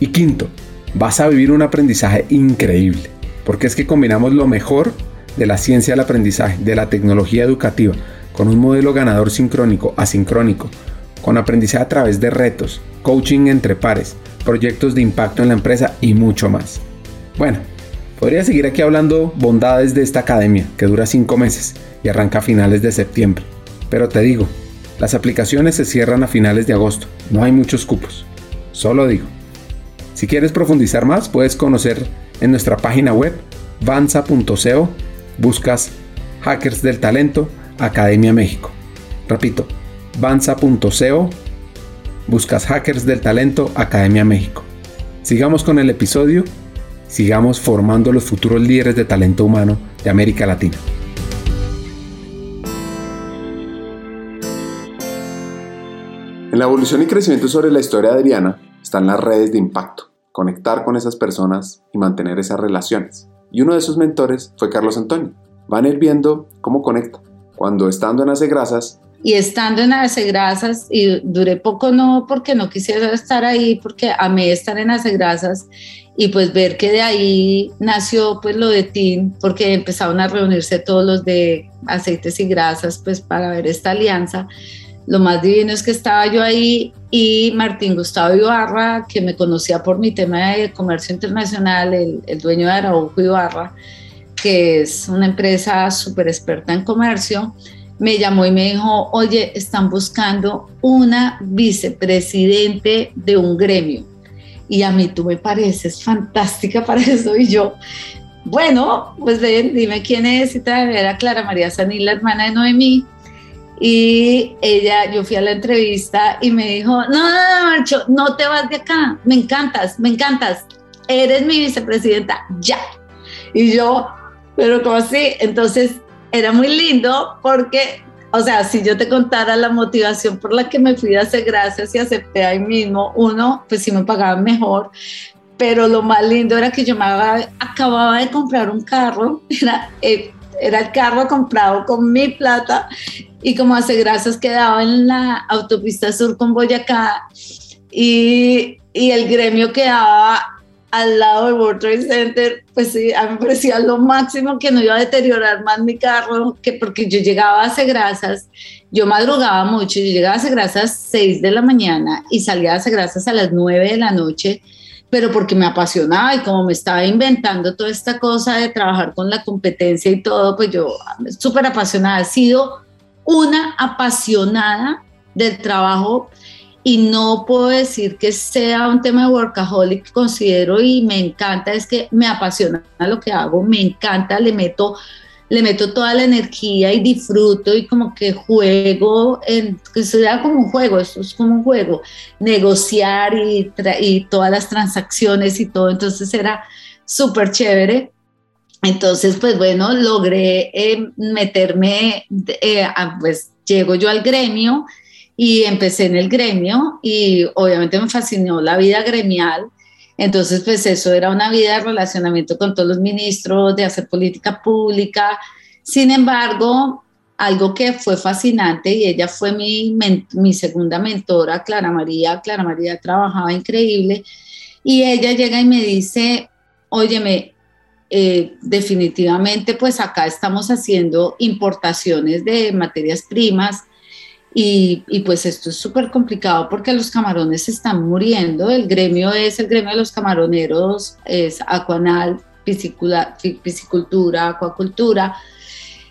Y quinto, vas a vivir un aprendizaje increíble, porque es que combinamos lo mejor de la ciencia del aprendizaje, de la tecnología educativa, con un modelo ganador sincrónico, asincrónico, con aprendizaje a través de retos, coaching entre pares, proyectos de impacto en la empresa y mucho más. Bueno, podría seguir aquí hablando bondades de esta academia que dura 5 meses y arranca a finales de septiembre. Pero te digo, las aplicaciones se cierran a finales de agosto, no hay muchos cupos. Solo digo. Si quieres profundizar más, puedes conocer en nuestra página web vanza.co, buscas Hackers del Talento, Academia México. Repito, banza.co, buscas Hackers del Talento Academia México. Sigamos con el episodio, sigamos formando los futuros líderes de talento humano de América Latina. En la evolución y crecimiento sobre la historia de Adriana están las redes de impacto, conectar con esas personas y mantener esas relaciones. Y uno de sus mentores fue Carlos Antonio. Van a ir viendo cómo conecta. Cuando estando en Hacegrasas y estando en Hace Grasas, y duré poco no porque no quisiera estar ahí, porque amé estar en Hace Grasas, y pues ver que de ahí nació pues lo de TIN, porque empezaron a reunirse todos los de aceites y grasas pues para ver esta alianza. Lo más divino es que estaba yo ahí y Martín Gustavo Ibarra, que me conocía por mi tema de comercio internacional, el, el dueño de Araujo Ibarra, que es una empresa súper experta en comercio, me llamó y me dijo, oye, están buscando una vicepresidente de un gremio. Y a mí tú me pareces fantástica para eso. Y yo, bueno, pues dime quién es. Y tal, era Clara María Sanil, la hermana de Noemí. Y ella, yo fui a la entrevista y me dijo, no, no, no, Marcho, no te vas de acá, me encantas, me encantas, eres mi vicepresidenta, ya. Y yo, pero como así? Entonces era muy lindo porque, o sea, si yo te contara la motivación por la que me fui a hacer gracias y acepté ahí mismo, uno, pues sí me pagaban mejor, pero lo más lindo era que yo me acababa de comprar un carro, era, eh, era el carro comprado con mi plata y como hace gracias quedaba en la autopista sur con Boyacá y, y el gremio quedaba al lado del World Trade Center, pues sí, a mí me parecía lo máximo que no iba a deteriorar más mi carro, que porque yo llegaba a grasas, yo madrugaba mucho, yo llegaba a grasas 6 de la mañana y salía a grasas a las 9 de la noche, pero porque me apasionaba y como me estaba inventando toda esta cosa de trabajar con la competencia y todo, pues yo súper apasionada, he sido una apasionada del trabajo y no puedo decir que sea un tema de workaholic, considero y me encanta, es que me apasiona lo que hago, me encanta, le meto, le meto toda la energía y disfruto y como que juego, en, que sea como un juego, esto es como un juego, negociar y, y todas las transacciones y todo, entonces era súper chévere. Entonces, pues bueno, logré eh, meterme, eh, pues llego yo al gremio y empecé en el gremio y obviamente me fascinó la vida gremial. Entonces, pues eso era una vida de relacionamiento con todos los ministros, de hacer política pública. Sin embargo, algo que fue fascinante y ella fue mi, mi segunda mentora, Clara María. Clara María trabajaba increíble y ella llega y me dice, óyeme, eh, definitivamente pues acá estamos haciendo importaciones de materias primas y, pues esto es súper complicado porque los camarones están muriendo. El gremio es el gremio de los camaroneros, es acuanal, piscicultura, acuacultura.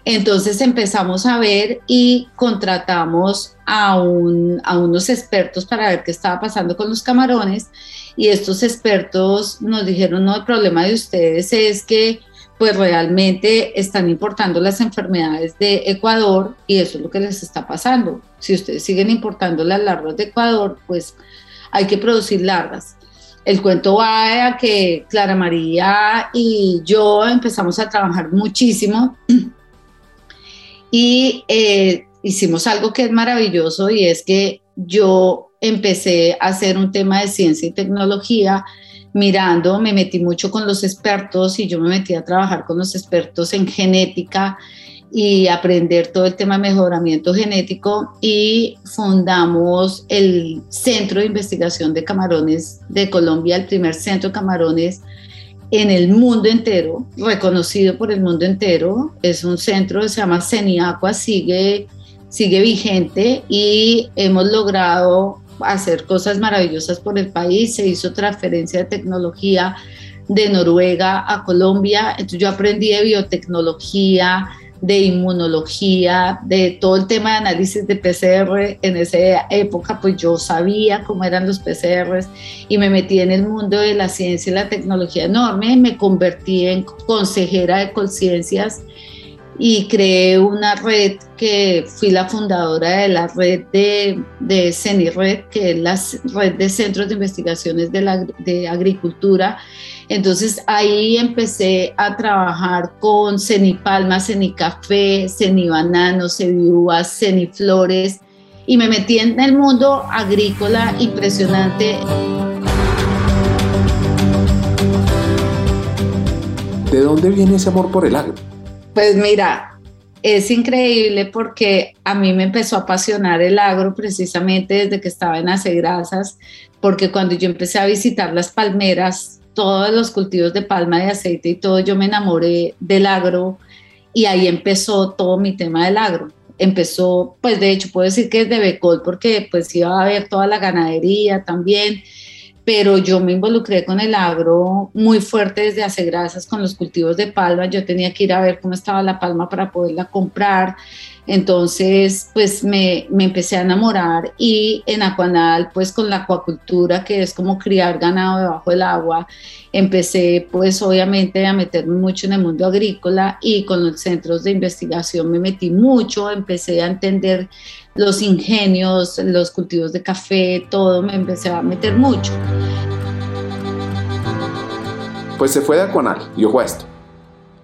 Entonces empezamos a ver y contratamos a, a unos expertos para ver qué estaba pasando con los camarones. Y estos expertos nos dijeron, no, el problema de ustedes es que pues realmente están importando las enfermedades de Ecuador y eso es lo que les está pasando. Si ustedes siguen importando las larvas de Ecuador, pues hay que producir larvas. El cuento va a que Clara María y yo empezamos a trabajar muchísimo y eh, hicimos algo que es maravilloso y es que yo empecé a hacer un tema de ciencia y tecnología mirando, me metí mucho con los expertos y yo me metí a trabajar con los expertos en genética y aprender todo el tema de mejoramiento genético y fundamos el Centro de Investigación de Camarones de Colombia, el primer centro de camarones en el mundo entero, reconocido por el mundo entero. Es un centro que se llama CENIACUA, sigue, sigue vigente y hemos logrado hacer cosas maravillosas por el país, se hizo transferencia de tecnología de Noruega a Colombia, entonces yo aprendí de biotecnología, de inmunología, de todo el tema de análisis de PCR. En esa época, pues yo sabía cómo eran los PCRs y me metí en el mundo de la ciencia y la tecnología enorme. Me convertí en consejera de conciencias y creé una red que fui la fundadora de la red de, de CENIRED, que es la red de centros de investigaciones de, la, de agricultura. Entonces ahí empecé a trabajar con CENIPalma, CENICafé, CENIBanano, CENIUVAS, CENIFlores y me metí en el mundo agrícola impresionante. ¿De dónde viene ese amor por el agro? Pues mira, es increíble porque a mí me empezó a apasionar el agro precisamente desde que estaba en Hace Grasas, porque cuando yo empecé a visitar las palmeras, todos los cultivos de palma de aceite y todo, yo me enamoré del agro y ahí empezó todo mi tema del agro. Empezó, pues de hecho puedo decir que es de Becol porque pues iba a haber toda la ganadería también, pero yo me involucré con el agro muy fuerte desde hace grasas con los cultivos de palma, yo tenía que ir a ver cómo estaba la palma para poderla comprar, entonces, pues me, me, empecé a enamorar y en Acuanal, pues con la acuacultura, que es como criar ganado debajo del agua, empecé pues obviamente a meterme mucho en el mundo agrícola y con los centros de investigación me metí mucho, empecé a entender los ingenios, los cultivos de café, todo, me empecé a meter mucho. Pues se fue de Acuanal y ojo a esto,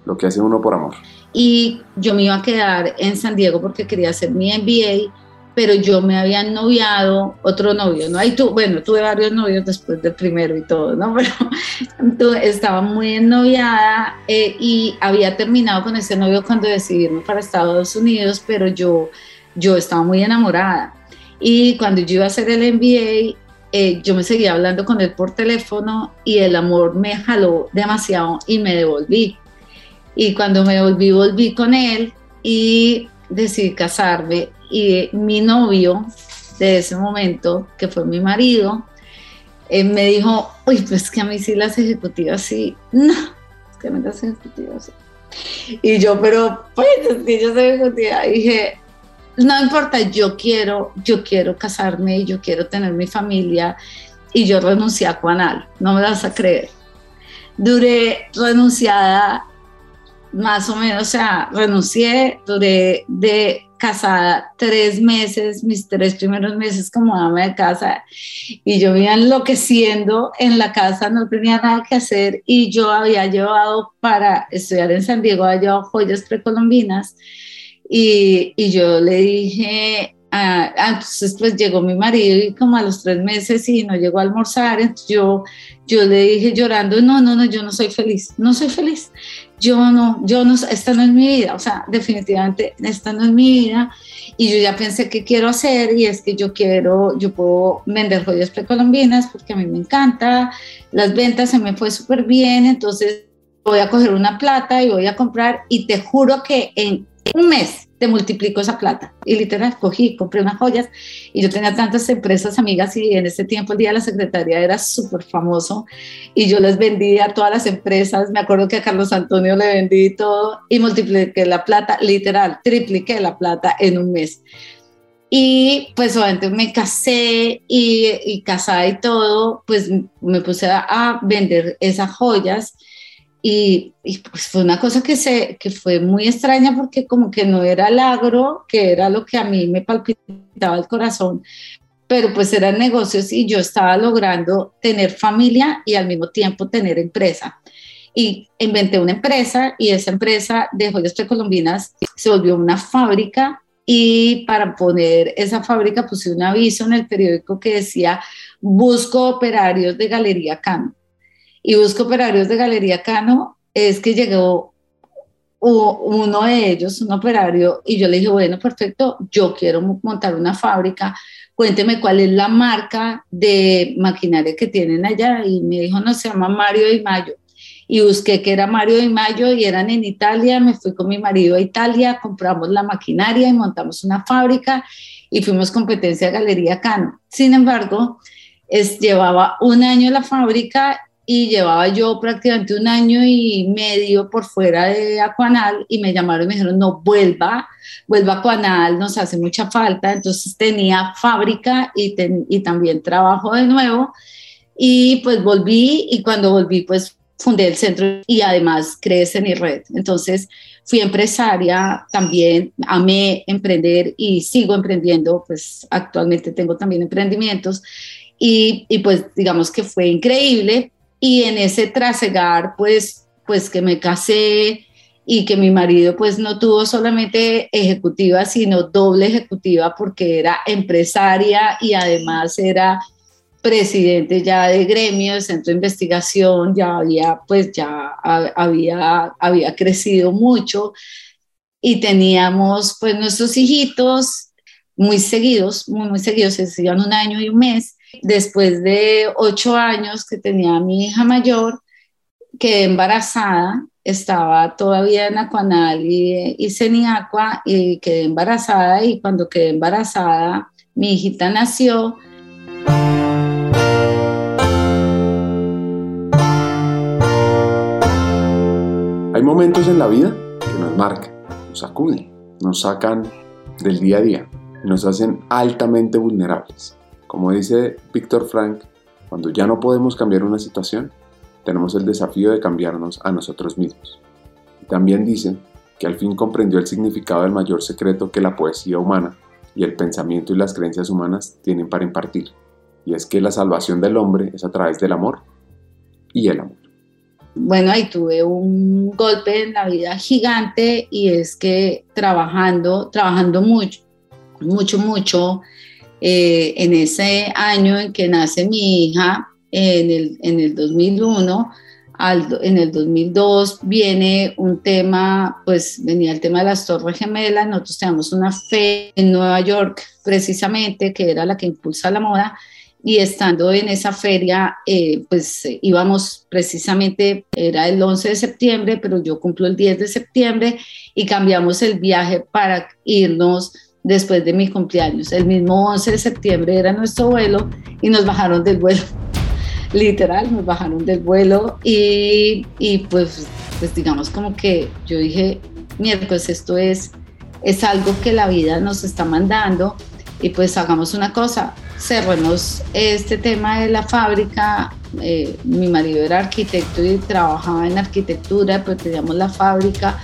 lo que hace uno por amor y yo me iba a quedar en San Diego porque quería hacer mi MBA, pero yo me había noviado otro novio, ¿no? Ahí tu, bueno, tuve varios novios después del primero y todo, ¿no? Pero estaba muy ennoviada eh, y había terminado con ese novio cuando decidí irme para Estados Unidos, pero yo, yo estaba muy enamorada. Y cuando yo iba a hacer el MBA, eh, yo me seguía hablando con él por teléfono y el amor me jaló demasiado y me devolví. Y cuando me volví, volví con él y decidí casarme. Y mi novio de ese momento, que fue mi marido, eh, me dijo, uy, pues que a mí sí las ejecutivas sí, no, es que a mí las ejecutivas sí. Y yo, pero pues es que yo soy ejecutiva. Dije, no importa, yo quiero, yo quiero casarme, yo quiero tener mi familia. Y yo renuncié a Cuanal, no me vas a creer. Duré renunciada más o menos, o sea, renuncié, duré de casada tres meses, mis tres primeros meses como dama de casa, y yo iba enloqueciendo en la casa, no tenía nada que hacer, y yo había llevado para estudiar en San Diego, había llevado joyas precolombinas, y, y yo le dije, ah, entonces pues llegó mi marido y como a los tres meses y no llegó a almorzar, entonces yo, yo le dije llorando, no, no, no, yo no soy feliz, no soy feliz yo no, yo no, esta no es mi vida, o sea, definitivamente esta no es mi vida. Y yo ya pensé qué quiero hacer y es que yo quiero, yo puedo vender joyas precolombinas porque a mí me encanta, las ventas se me fue súper bien, entonces voy a coger una plata y voy a comprar y te juro que en un mes te multiplico esa plata. Y literal, cogí, compré unas joyas y yo tenía tantas empresas amigas y en ese tiempo el Día de la Secretaría era súper famoso y yo les vendí a todas las empresas. Me acuerdo que a Carlos Antonio le vendí todo y multipliqué la plata, literal, tripliqué la plata en un mes. Y pues obviamente me casé y, y casada y todo, pues me puse a vender esas joyas y, pues fue una cosa que, se, que fue muy extraña porque como que no era el agro, que era lo que a mí me palpitaba el corazón, pero pues eran negocios y yo estaba logrando tener familia y al mismo tiempo tener empresa. Y inventé una empresa y esa empresa de joyas precolombinas se volvió una fábrica y para poner esa fábrica puse un aviso en el periódico que decía busco operarios de Galería Cano y busco operarios de Galería Cano, es que llegó uno de ellos, un operario, y yo le dije, bueno, perfecto, yo quiero montar una fábrica, cuénteme cuál es la marca de maquinaria que tienen allá. Y me dijo, no, se llama Mario y Mayo. Y busqué que era Mario y Mayo y eran en Italia, me fui con mi marido a Italia, compramos la maquinaria y montamos una fábrica y fuimos competencia de Galería Cano. Sin embargo, es, llevaba un año la fábrica y llevaba yo prácticamente un año y medio por fuera de Acuanal y me llamaron y me dijeron, no, vuelva, vuelva a Acuanal, nos hace mucha falta. Entonces tenía fábrica y, y también trabajo de nuevo y pues volví y cuando volví pues fundé el centro y además creé mi red. Entonces fui empresaria, también amé emprender y sigo emprendiendo, pues actualmente tengo también emprendimientos y, y pues digamos que fue increíble y en ese trasegar, pues, pues que me casé y que mi marido pues no tuvo solamente ejecutiva, sino doble ejecutiva porque era empresaria y además era presidente ya de gremio, de centro de investigación, ya había pues ya había, había crecido mucho y teníamos pues nuestros hijitos muy seguidos, muy, muy seguidos, se seguían un año y un mes. Después de ocho años que tenía mi hija mayor, quedé embarazada estaba todavía en Acuanal y, y Seniacua y quedé embarazada y cuando quedé embarazada mi hijita nació. Hay momentos en la vida que nos marcan, nos sacuden, nos sacan del día a día nos hacen altamente vulnerables. Como dice Víctor Frank, cuando ya no podemos cambiar una situación, tenemos el desafío de cambiarnos a nosotros mismos. también dicen que al fin comprendió el significado del mayor secreto que la poesía humana y el pensamiento y las creencias humanas tienen para impartir, y es que la salvación del hombre es a través del amor y el amor. Bueno, ahí tuve un golpe en la vida gigante y es que trabajando, trabajando mucho, mucho, mucho, eh, en ese año en que nace mi hija, en el, en el 2001. Al, en el 2002 viene un tema, pues venía el tema de las Torres Gemelas, nosotros tenemos una fe en Nueva York precisamente, que era la que impulsa la moda, y estando en esa feria, eh, pues íbamos precisamente, era el 11 de septiembre, pero yo cumplo el 10 de septiembre y cambiamos el viaje para irnos después de mi cumpleaños. El mismo 11 de septiembre era nuestro vuelo y nos bajaron del vuelo literal, nos bajaron del vuelo y, y pues, pues digamos como que yo dije, miércoles, esto es, es algo que la vida nos está mandando y pues hagamos una cosa, cerremos este tema de la fábrica. Eh, mi marido era arquitecto y trabajaba en arquitectura, pues teníamos la fábrica.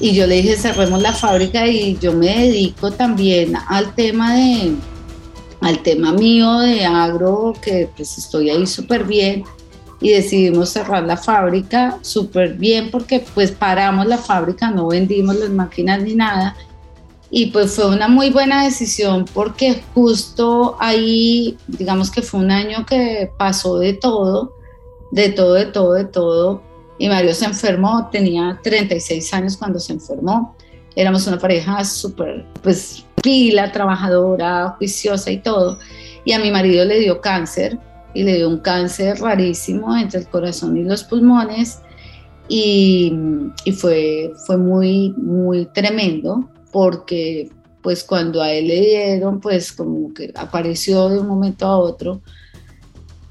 Y yo le dije, cerremos la fábrica y yo me dedico también al tema de, al tema mío de agro, que pues estoy ahí súper bien, y decidimos cerrar la fábrica súper bien porque pues paramos la fábrica, no vendimos las máquinas ni nada. Y pues fue una muy buena decisión porque justo ahí, digamos que fue un año que pasó de todo, de todo, de todo, de todo. Y Mario se enfermó, tenía 36 años cuando se enfermó. Éramos una pareja súper, pues pila, trabajadora, juiciosa y todo. Y a mi marido le dio cáncer y le dio un cáncer rarísimo entre el corazón y los pulmones y, y, fue, fue muy, muy tremendo porque pues cuando a él le dieron, pues como que apareció de un momento a otro,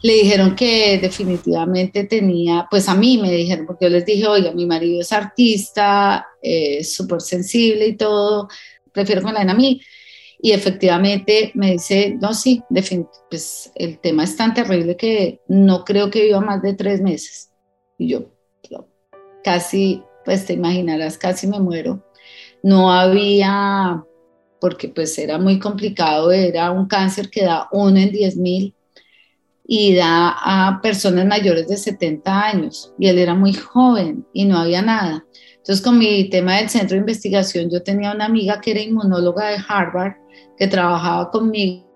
le dijeron que definitivamente tenía, pues a mí me dijeron, porque yo les dije, oiga, mi marido es artista, es súper sensible y todo, prefiero que me a mí. Y efectivamente me dice, no, sí, pues el tema es tan terrible que no creo que viva más de tres meses. Y yo, casi, pues te imaginarás, casi me muero. No había, porque pues era muy complicado, era un cáncer que da uno en diez mil y da a personas mayores de 70 años. Y él era muy joven y no había nada. Entonces, con mi tema del centro de investigación, yo tenía una amiga que era inmunóloga de Harvard, que trabajaba conmigo,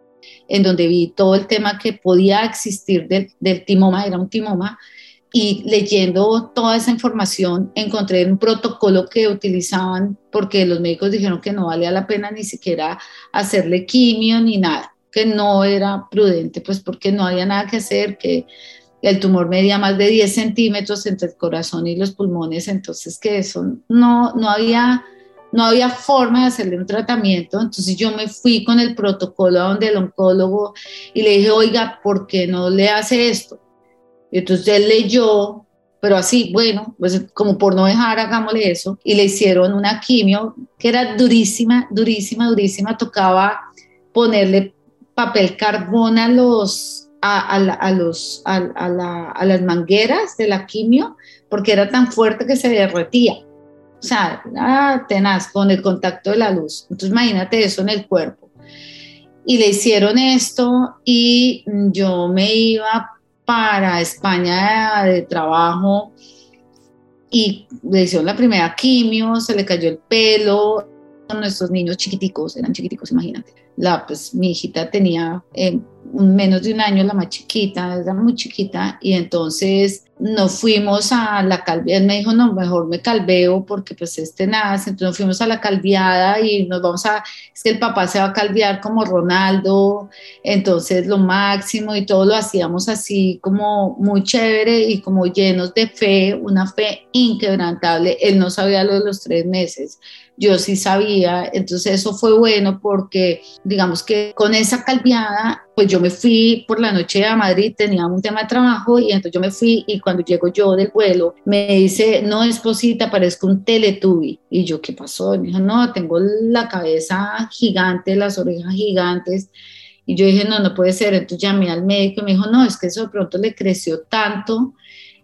en donde vi todo el tema que podía existir del, del timoma, era un timoma, y leyendo toda esa información encontré un protocolo que utilizaban porque los médicos dijeron que no valía la pena ni siquiera hacerle quimio ni nada, que no era prudente, pues porque no había nada que hacer, que el tumor medía más de 10 centímetros entre el corazón y los pulmones, entonces que eso no, no, había, no había forma de hacerle un tratamiento, entonces yo me fui con el protocolo a donde el oncólogo y le dije, oiga, ¿por qué no le hace esto? Y entonces él leyó, pero así, bueno, pues como por no dejar, hagámosle eso, y le hicieron una quimio que era durísima, durísima, durísima, tocaba ponerle papel carbón a los a, los, a, las mangueras de la quimio porque era tan fuerte que se derretía. O sea, tenaz con el contacto de la luz. Entonces imagínate eso en el cuerpo. Y le hicieron esto y yo me iba para España de, trabajo y le hicieron la primera quimio, se le cayó el pelo, nuestros niños chiquiticos, eran chiquiticos, imagínate. La, pues mi hijita tenía eh, menos de un año, la más chiquita, era muy chiquita, y entonces nos fuimos a la calviada, él me dijo, no, mejor me calveo porque pues este nace, entonces nos fuimos a la calviada y nos vamos a, es que el papá se va a calviar como Ronaldo, entonces lo máximo y todo lo hacíamos así como muy chévere y como llenos de fe, una fe inquebrantable, él no sabía lo de los tres meses, yo sí sabía, entonces eso fue bueno porque digamos que con esa calviada, pues yo me fui por la noche a Madrid, tenía un tema de trabajo y entonces yo me fui y cuando llego yo del vuelo me dice, no esposita, parezco un teletubi y yo, ¿qué pasó? Me dijo, no, tengo la cabeza gigante, las orejas gigantes. Y yo dije, no, no puede ser. Entonces llamé al médico y me dijo, no, es que eso de pronto le creció tanto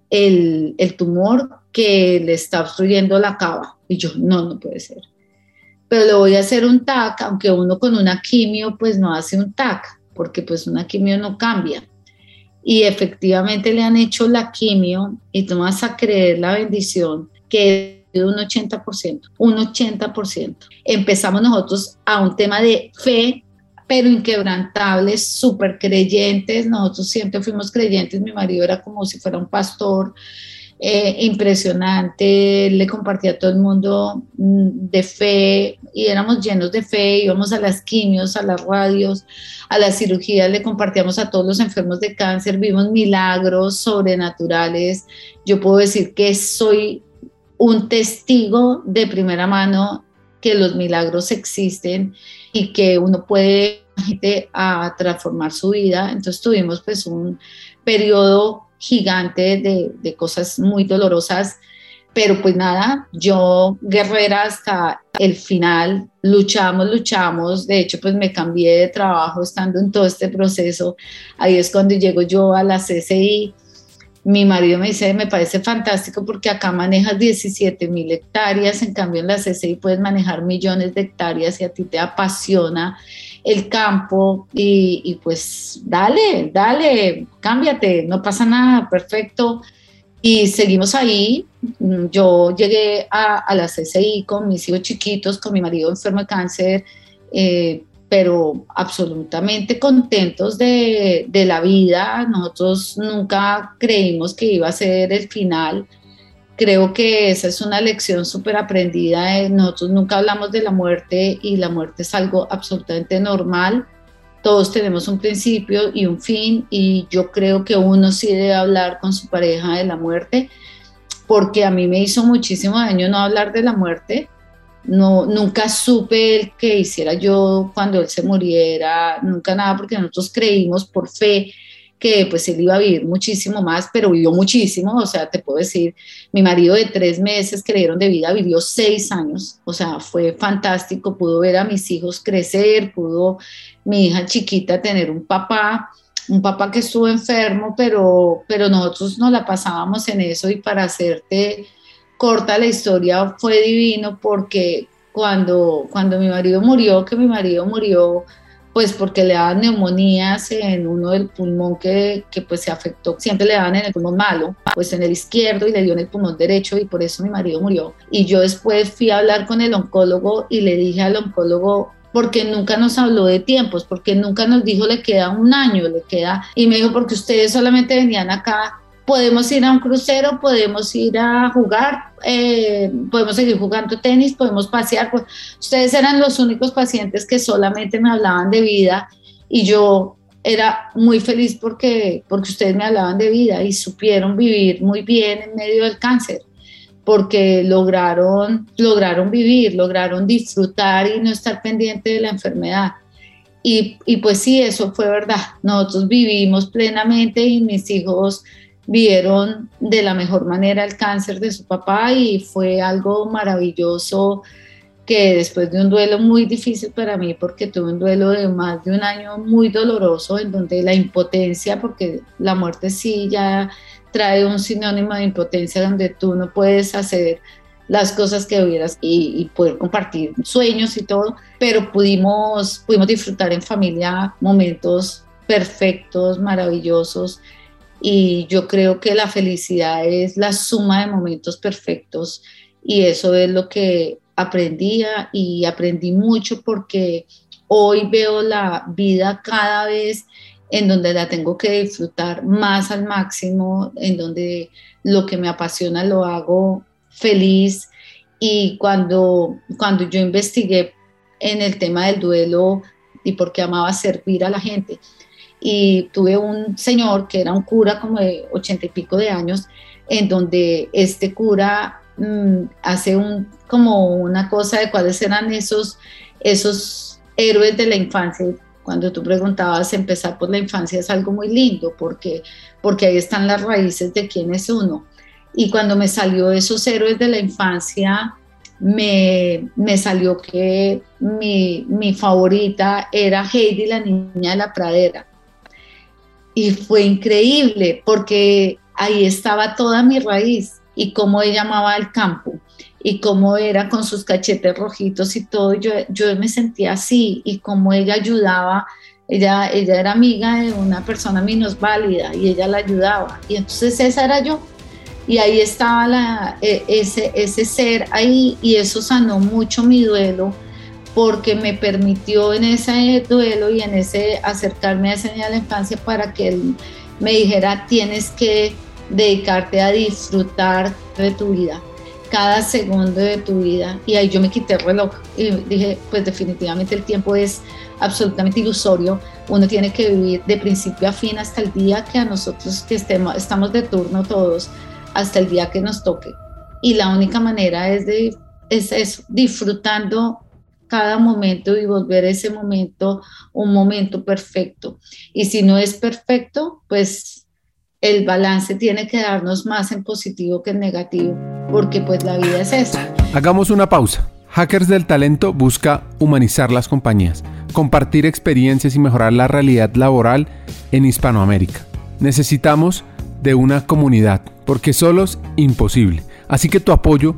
el, el tumor que le está obstruyendo la cava. Y yo, no, no puede ser. Pero le voy a hacer un TAC, aunque uno con una quimio pues no hace un TAC, porque pues una quimio no cambia. Y efectivamente le han hecho la quimio y tú vas a creer la bendición que de un 80%, un 80%. Empezamos nosotros a un tema de fe, pero inquebrantables, súper creyentes. Nosotros siempre fuimos creyentes. Mi marido era como si fuera un pastor eh, impresionante, le compartía a todo el mundo mm, de fe y éramos llenos de fe, íbamos a las quimios, a las radios, a las cirugías, le compartíamos a todos los enfermos de cáncer, vimos milagros sobrenaturales. Yo puedo decir que soy un testigo de primera mano que los milagros existen y que uno puede a transformar su vida. Entonces tuvimos pues un periodo gigante de, cosas muy dolorosas, pero pues nada, yo guerrera hasta el final, luchamos, luchamos, de hecho pues me cambié de trabajo estando en todo este proceso, ahí es cuando llego yo a la CCI, mi marido me dice, me parece fantástico porque acá manejas 17 mil hectáreas, en cambio en la CCI puedes manejar millones de hectáreas y a ti te apasiona el campo y, pues dale, dale, cámbiate, no pasa nada, perfecto. Y seguimos ahí. Yo llegué a, la CCI con mis hijos chiquitos, con mi marido enfermo de cáncer, eh, pero absolutamente contentos de, de, la vida. Nosotros nunca creímos que iba a ser el final creo que esa es una lección súper aprendida. Nosotros nunca hablamos de la muerte y la muerte es algo absolutamente normal. Todos tenemos un principio y un fin y yo creo que uno sí debe hablar con su pareja de la muerte porque a mí me hizo muchísimo daño no hablar de la muerte. No, nunca supe el que hiciera yo cuando él se muriera, nunca nada, porque nosotros creímos por fe que pues él iba a vivir muchísimo más, pero vivió muchísimo, o sea, te puedo decir, mi marido de tres meses que le dieron de vida vivió seis años, o sea, fue fantástico, pudo ver a mis hijos crecer, pudo mi hija chiquita tener un papá, un papá que estuvo enfermo, pero, pero nosotros nos la pasábamos en eso y para hacerte corta la historia fue divino porque cuando, cuando mi marido murió, que mi marido murió pues porque le daban neumonías en uno del pulmón que, que, pues se afectó, siempre le daban en el pulmón malo, pues en el izquierdo y le dio en el pulmón derecho y por eso mi marido murió. Y yo después fui a hablar con el oncólogo y le dije al oncólogo, porque nunca nos habló de tiempos, porque nunca nos dijo le queda un año, le queda, y me dijo porque ustedes solamente venían acá podemos ir a un crucero, podemos ir a jugar, eh, podemos seguir jugando tenis, podemos pasear. Pues, ustedes eran los únicos pacientes que solamente me hablaban de vida y yo era muy feliz porque, porque ustedes me hablaban de vida y supieron vivir muy bien en medio del cáncer porque lograron, lograron vivir, lograron disfrutar y no estar pendiente de la enfermedad. Y, y pues sí, eso fue verdad. Nosotros vivimos plenamente y mis hijos vivieron de la mejor manera el cáncer de su papá y fue algo maravilloso que después de un duelo muy difícil para mí, porque tuve un duelo de más de un año muy doloroso, en donde la impotencia, porque la muerte sí ya trae un sinónimo de impotencia donde tú no puedes hacer las cosas que hubieras y, y, poder compartir sueños y todo, pero pudimos, pudimos disfrutar en familia momentos perfectos, maravillosos y yo creo que la felicidad es la suma de momentos perfectos y eso es lo que aprendía y aprendí mucho porque hoy veo la vida cada vez en donde la tengo que disfrutar más al máximo, en donde lo que me apasiona lo hago feliz. Y cuando, cuando yo investigué en el tema del duelo y porque amaba servir a la gente, y tuve un señor que era un cura como de ochenta y pico de años, en donde este cura mm, hace un, como una cosa de cuáles eran esos, esos héroes de la infancia cuando tú preguntabas, empezar por la infancia es algo muy lindo porque, porque ahí están las raíces de quién es uno. Y cuando me salió esos héroes de la infancia, me, me salió que mi, mi, favorita era Heidi, la niña de la pradera. Y fue increíble porque ahí estaba toda mi raíz y cómo ella amaba el campo y cómo era con sus cachetes rojitos y todo, yo, yo me sentía así y cómo ella ayudaba, ella, ella era amiga de una persona válida y ella la ayudaba. Y entonces esa era yo. Y ahí estaba la, e, ese, ese ser ahí y eso sanó mucho mi duelo porque me permitió en ese duelo y en ese acercarme a esa niña de la infancia para que él me dijera tienes que dedicarte a disfrutar de tu vida cada segundo de tu vida. Y ahí yo me quité el reloj y dije, pues definitivamente el tiempo es absolutamente ilusorio. Uno tiene que vivir de principio a fin hasta el día que a nosotros que estemos, estamos de turno todos, hasta el día que nos toque. Y la única manera es, de, es eso, disfrutando cada momento y volver ese momento un momento perfecto. Y si no es perfecto, pues el balance tiene que darnos más en positivo que en negativo, porque pues la vida es esa. Hagamos una pausa. Hackers del Talento busca humanizar las compañías, compartir experiencias y mejorar la realidad laboral en Hispanoamérica. Necesitamos de una comunidad, porque solos imposible. Así que tu apoyo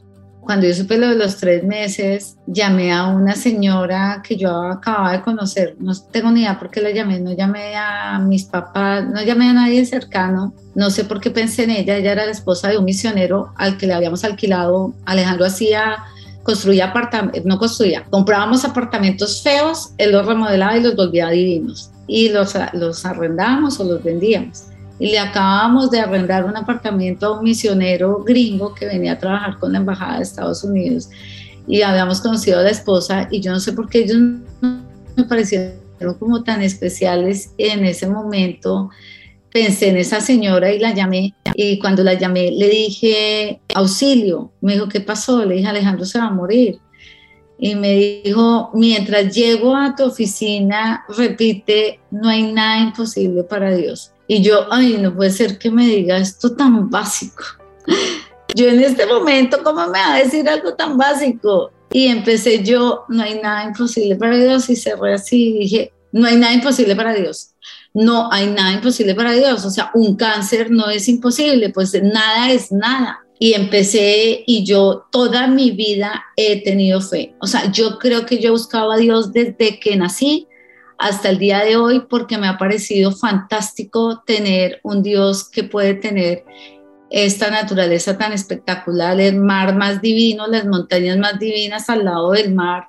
Cuando yo supe lo de los tres meses, llamé a una señora que yo acababa de conocer, no tengo ni idea por qué la llamé, no llamé a mis papás, no llamé a nadie cercano, no sé por qué pensé en ella, ella era la esposa de un misionero al que le habíamos alquilado, Alejandro hacía construía apartamentos, no construía, comprábamos apartamentos feos, él los remodelaba y los volvía divinos. Y los, los arrendábamos o los vendíamos y le acabamos de arrendar un apartamento a un misionero gringo que venía a trabajar con la Embajada de Estados Unidos y habíamos conocido a la esposa y yo no sé por qué ellos me parecieron como tan especiales en ese momento. Pensé en esa señora y la llamé y cuando la llamé le dije auxilio, me dijo ¿qué pasó? Le dije Alejandro se va a morir y me dijo, mientras llego a tu oficina, repite, no hay nada imposible para Dios. Y yo, ay, no puede ser que me diga esto tan básico. Yo en este momento, ¿cómo me va a decir algo tan básico? Y empecé yo, no hay nada imposible para Dios, y cerré así y dije, no hay nada imposible para Dios. No hay nada imposible para Dios. O sea, un cáncer no es imposible, pues nada es nada. Y empecé y yo toda mi vida he tenido fe. O sea, yo creo que yo buscaba a Dios desde que nací hasta el día de hoy porque me ha parecido fantástico tener un Dios que puede tener esta naturaleza tan espectacular, el mar más divino, las montañas más divinas al lado del mar,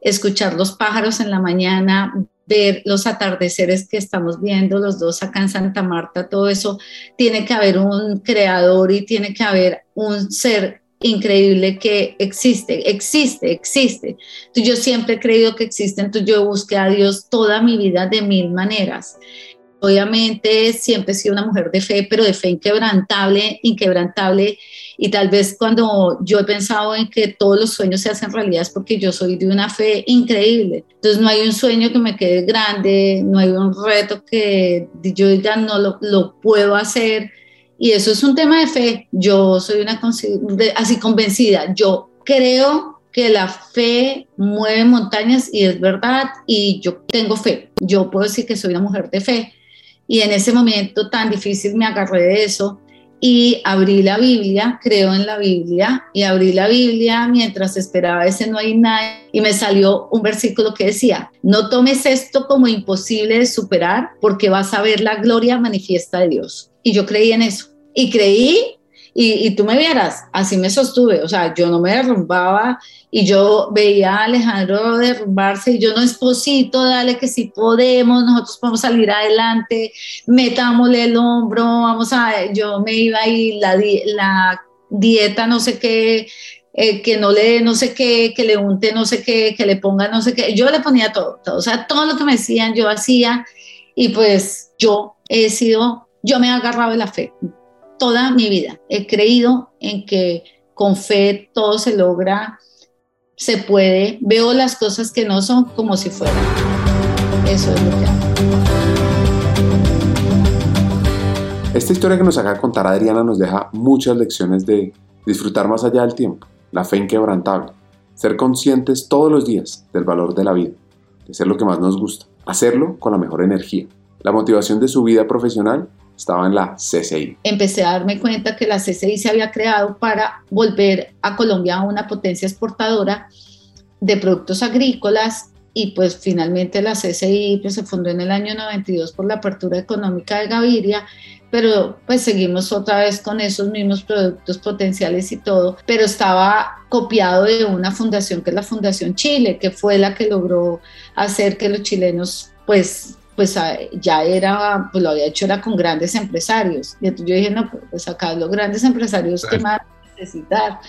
escuchar los pájaros en la mañana, ver los atardeceres que estamos viendo los dos acá en Santa Marta, todo eso, tiene que haber un creador y tiene que haber un ser increíble que existe, existe, existe. Yo siempre he creído que existe, entonces yo busqué a Dios toda mi vida de mil maneras. Obviamente siempre he sido una mujer de fe, pero de fe inquebrantable, inquebrantable. Y tal vez cuando yo he pensado en que todos los sueños se hacen realidad es porque yo soy de una fe increíble. Entonces no hay un sueño que me quede grande, no hay un reto que yo diga no lo, lo puedo hacer y eso es un tema de fe. Yo soy una así convencida. Yo creo que la fe mueve montañas y es verdad y yo tengo fe. Yo puedo decir que soy una mujer de fe. Y en ese momento tan difícil me agarré de eso y abrí la Biblia, creo en la Biblia, y abrí la Biblia mientras esperaba ese no hay nada, y me salió un versículo que decía, no tomes esto como imposible de superar, porque vas a ver la gloria manifiesta de Dios. Y yo creí en eso. Y creí y, tú me vieras, así me sostuve, o sea, yo no me derrumbaba y yo veía a Alejandro derrumbarse y yo no esposito, dale que si podemos, nosotros podemos salir adelante, metámosle el hombro, vamos a, yo me iba ahí, la, la dieta, no sé qué, eh, que no le no sé qué, que le unte no sé qué, que le ponga no sé qué, yo le ponía todo, todo, o sea, todo lo que me decían yo hacía. Y pues yo he sido, yo me he agarrado de la fe, toda mi vida. He creído en que con fe todo se logra, se puede. Veo las cosas que no son como si fueran. Eso es lo que hago. Esta historia que nos acaba de contar Adriana nos deja muchas lecciones de disfrutar más allá del tiempo, la fe inquebrantable, ser conscientes todos los días del valor de la vida, de ser lo que más nos gusta, hacerlo con la mejor energía. La motivación de su vida profesional estaba en la CCI. Empecé a darme cuenta que la CCI se había creado para volver a Colombia una potencia exportadora de productos agrícolas y pues finalmente la CCI pues, se fundó en el año 92 por la apertura económica de Gaviria, pero pues seguimos otra vez con esos mismos productos potenciales y todo, pero estaba copiado de una fundación que es la Fundación Chile, que fue la que logró hacer que los chilenos pues pues ah, ya era, pues lo había hecho era con grandes empresarios. Y entonces yo dije, no, pues, pues acá los grandes empresarios que más necesitar.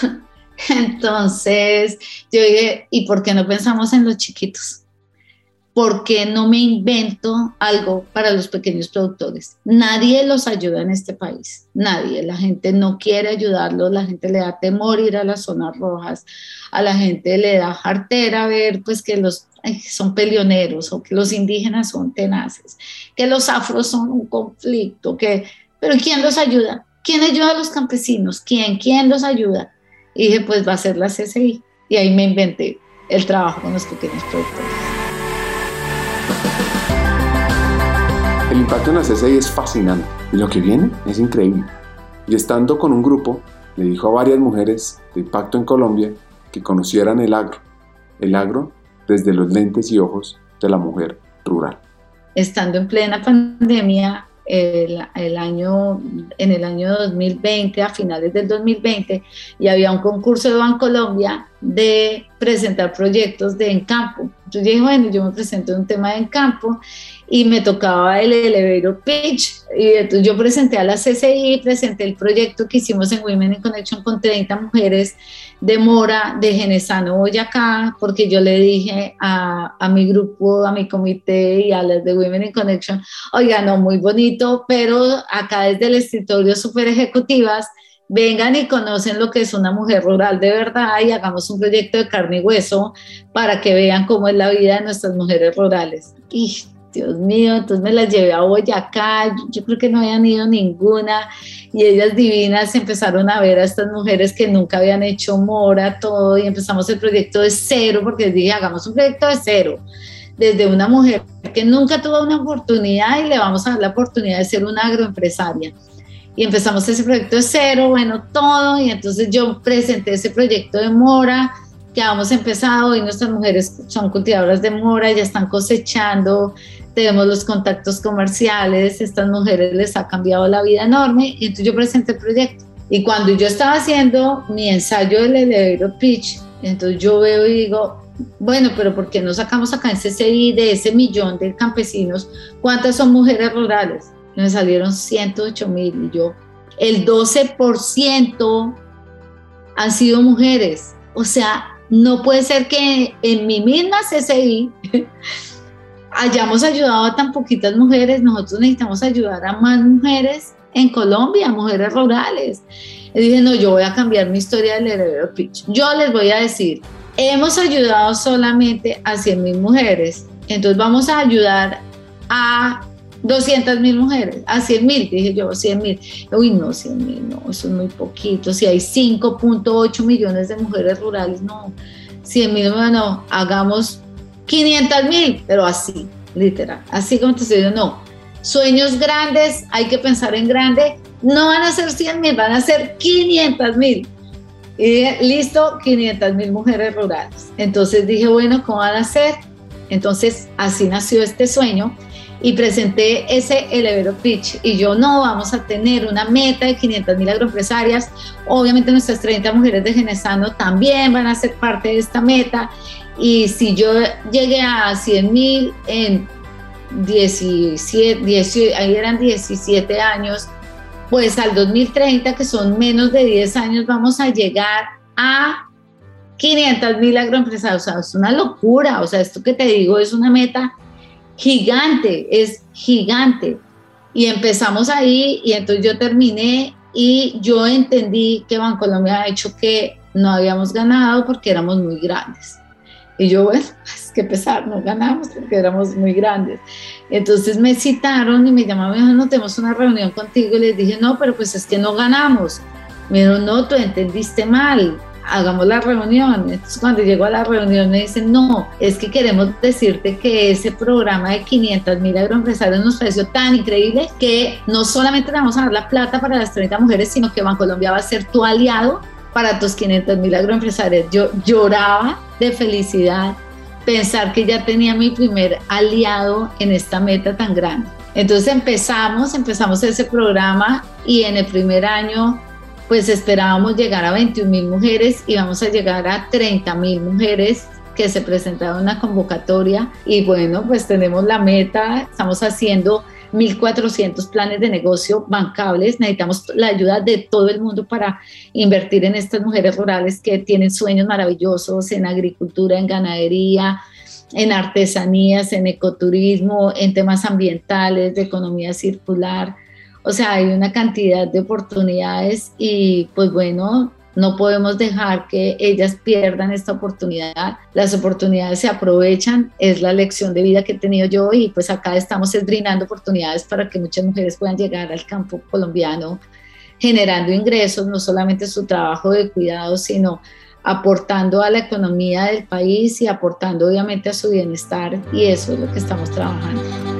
entonces yo dije, ¿y por qué no pensamos en los chiquitos? ¿Por qué no me invento algo para los pequeños productores? Nadie los ayuda en este país, nadie. La gente no quiere ayudarlos, la gente le da temor ir a las zonas rojas, a la gente le da jartera ver pues que los son peleoneros o que los indígenas son tenaces, que los afros son un conflicto, que, pero ¿quién los ayuda? ¿Quién ayuda a los campesinos? ¿Quién? ¿Quién los ayuda? Y dije, pues va a ser la CCI. Y ahí me inventé el trabajo con los pequeños productores. El impacto en la CCI es fascinante y lo que viene es increíble. Y estando con un grupo, le dijo a varias mujeres de impacto en Colombia que conocieran el agro. El agro desde los lentes y ojos de la mujer rural. Estando en plena pandemia, el, año, en el año 2020, a finales del 2020, y había un concurso de Bancolombia de presentar proyectos de en campo. Yo dije, bueno, yo me presento un tema de en campo y me tocaba el elevator pitch. Y entonces yo presenté a la CCI, presenté el proyecto que hicimos en Women in Connection con 30 mujeres de Mora, de Genesano, Boyacá, porque yo le dije a, a, mi grupo, a mi comité y a las de Women in Connection, oiga, no, muy bonito, pero acá desde el escritorio super ejecutivas, vengan y conocen lo que es una mujer rural de verdad y hagamos un proyecto de carne y hueso para que vean cómo es la vida de nuestras mujeres rurales. Y Dios mío, entonces me las llevé a Boyacá, yo creo que no habían ido ninguna y ellas divinas empezaron a ver a estas mujeres que nunca habían hecho mora, todo y empezamos el proyecto de cero porque les dije, hagamos un proyecto de cero, desde una mujer que nunca tuvo una oportunidad y le vamos a dar la oportunidad de ser una agroempresaria. Y empezamos ese proyecto de cero, bueno, todo, y entonces yo presenté ese proyecto de mora, que hemos empezado y nuestras mujeres son cultivadoras de mora, ya están cosechando, tenemos los contactos comerciales, estas mujeres les ha cambiado la vida enorme y entonces yo presenté el proyecto. Y cuando yo estaba haciendo mi ensayo del elevator pitch, entonces yo veo y digo, bueno, pero ¿por qué no sacamos acá en CCI de ese millón de campesinos? ¿Cuántas son mujeres rurales? Me salieron 108 mil y yo, el 12% han sido mujeres. O sea, no puede ser que en mi misma CCI hayamos ayudado a tan poquitas mujeres, nosotros necesitamos ayudar a más mujeres en Colombia, mujeres rurales. Y dije, no, yo voy a cambiar mi historia del heredero pitch. Yo les voy a decir, hemos ayudado solamente a 100 mil mujeres, entonces vamos a ayudar a 200 mil mujeres, a 100 mil, dije yo, 100 mil. Uy, no, 100 mil, no, eso es muy poquito. Si hay 5.8 millones de mujeres rurales, no, 100 mil, no, hagamos 500 mil, pero así, literal, así como te estoy diciendo, no. Sueños grandes, hay que pensar en grande, no van a ser 100 mil, van a ser 500 mil. Y listo, 500 mil mujeres rurales. Entonces dije, bueno, ¿cómo van a ser? Entonces así nació este sueño y presenté ese elevator pitch y yo no vamos a tener una meta de 500 mil agroempresarias, obviamente nuestras 30 mujeres de Genesano también van a ser parte de esta meta y si yo llegué a 100 mil en 17, ahí eran 17 años, pues al 2030, que son menos de 10 años, vamos a llegar a 500 mil agroempresarios. O sea, es una locura. O sea, esto que te digo es una meta gigante, es gigante. Y empezamos ahí y entonces yo terminé y yo entendí que Bancolombia ha hecho que no habíamos ganado porque éramos muy grandes. Y yo, bueno, es que pesar, no ganamos porque éramos muy grandes. Entonces me citaron y me llamaron, me dijeron, no tenemos una reunión contigo. Y les dije, no, pero pues es que no ganamos. Me dijeron, no, tú entendiste mal hagamos la reunión. Entonces cuando llego a la reunión me dicen, no, es que queremos decirte que ese programa de 500 mil agroempresarios nos pareció tan increíble que no solamente le vamos a dar la plata para las 30 mujeres, sino que Bancolombia va a ser tu aliado para tus 500 mil agroempresarios. Yo lloraba de felicidad pensar que ya tenía mi primer aliado en esta meta tan grande. Entonces empezamos, empezamos ese programa y en el primer año pues esperábamos llegar a 21 mil mujeres y vamos a llegar a 30 mil mujeres que se presentaron en la convocatoria y bueno, pues tenemos la meta, estamos haciendo 1.400 planes de negocio bancables. Necesitamos la ayuda de todo el mundo para invertir en estas mujeres rurales que tienen sueños maravillosos en agricultura, en ganadería, en artesanías, en ecoturismo, en temas ambientales, de economía circular. O sea, hay una cantidad de oportunidades y pues bueno, no podemos dejar que ellas pierdan esta oportunidad. Las oportunidades se aprovechan, es la lección de vida que he tenido yo y pues acá estamos brindando oportunidades para que muchas mujeres puedan llegar al campo colombiano generando ingresos, no solamente su trabajo de cuidado, sino aportando a la economía del país y aportando obviamente a su bienestar y eso es lo que estamos trabajando.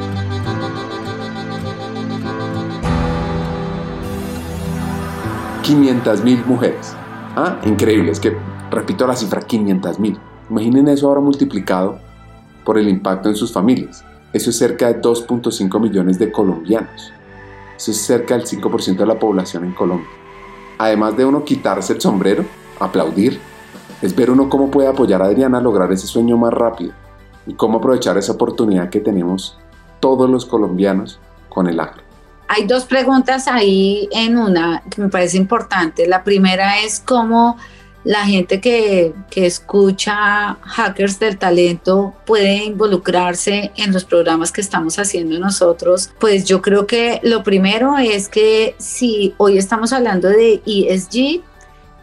500 mil mujeres. Ah, increíble, es que repito la cifra 500 mil. Imaginen eso ahora multiplicado por el impacto en sus familias. Eso es cerca de 2.5 millones de colombianos. Eso es cerca del 5% de la población en Colombia. Además de uno quitarse el sombrero, aplaudir, es ver uno cómo puede apoyar a Adriana a lograr ese sueño más rápido y cómo aprovechar esa oportunidad que tenemos todos los colombianos con el agro. Hay dos preguntas ahí en una que me parece importante. La primera es cómo la gente que, que, escucha Hackers del Talento puede involucrarse en los programas que estamos haciendo nosotros. Pues yo creo que lo primero es que si hoy estamos hablando de ESG,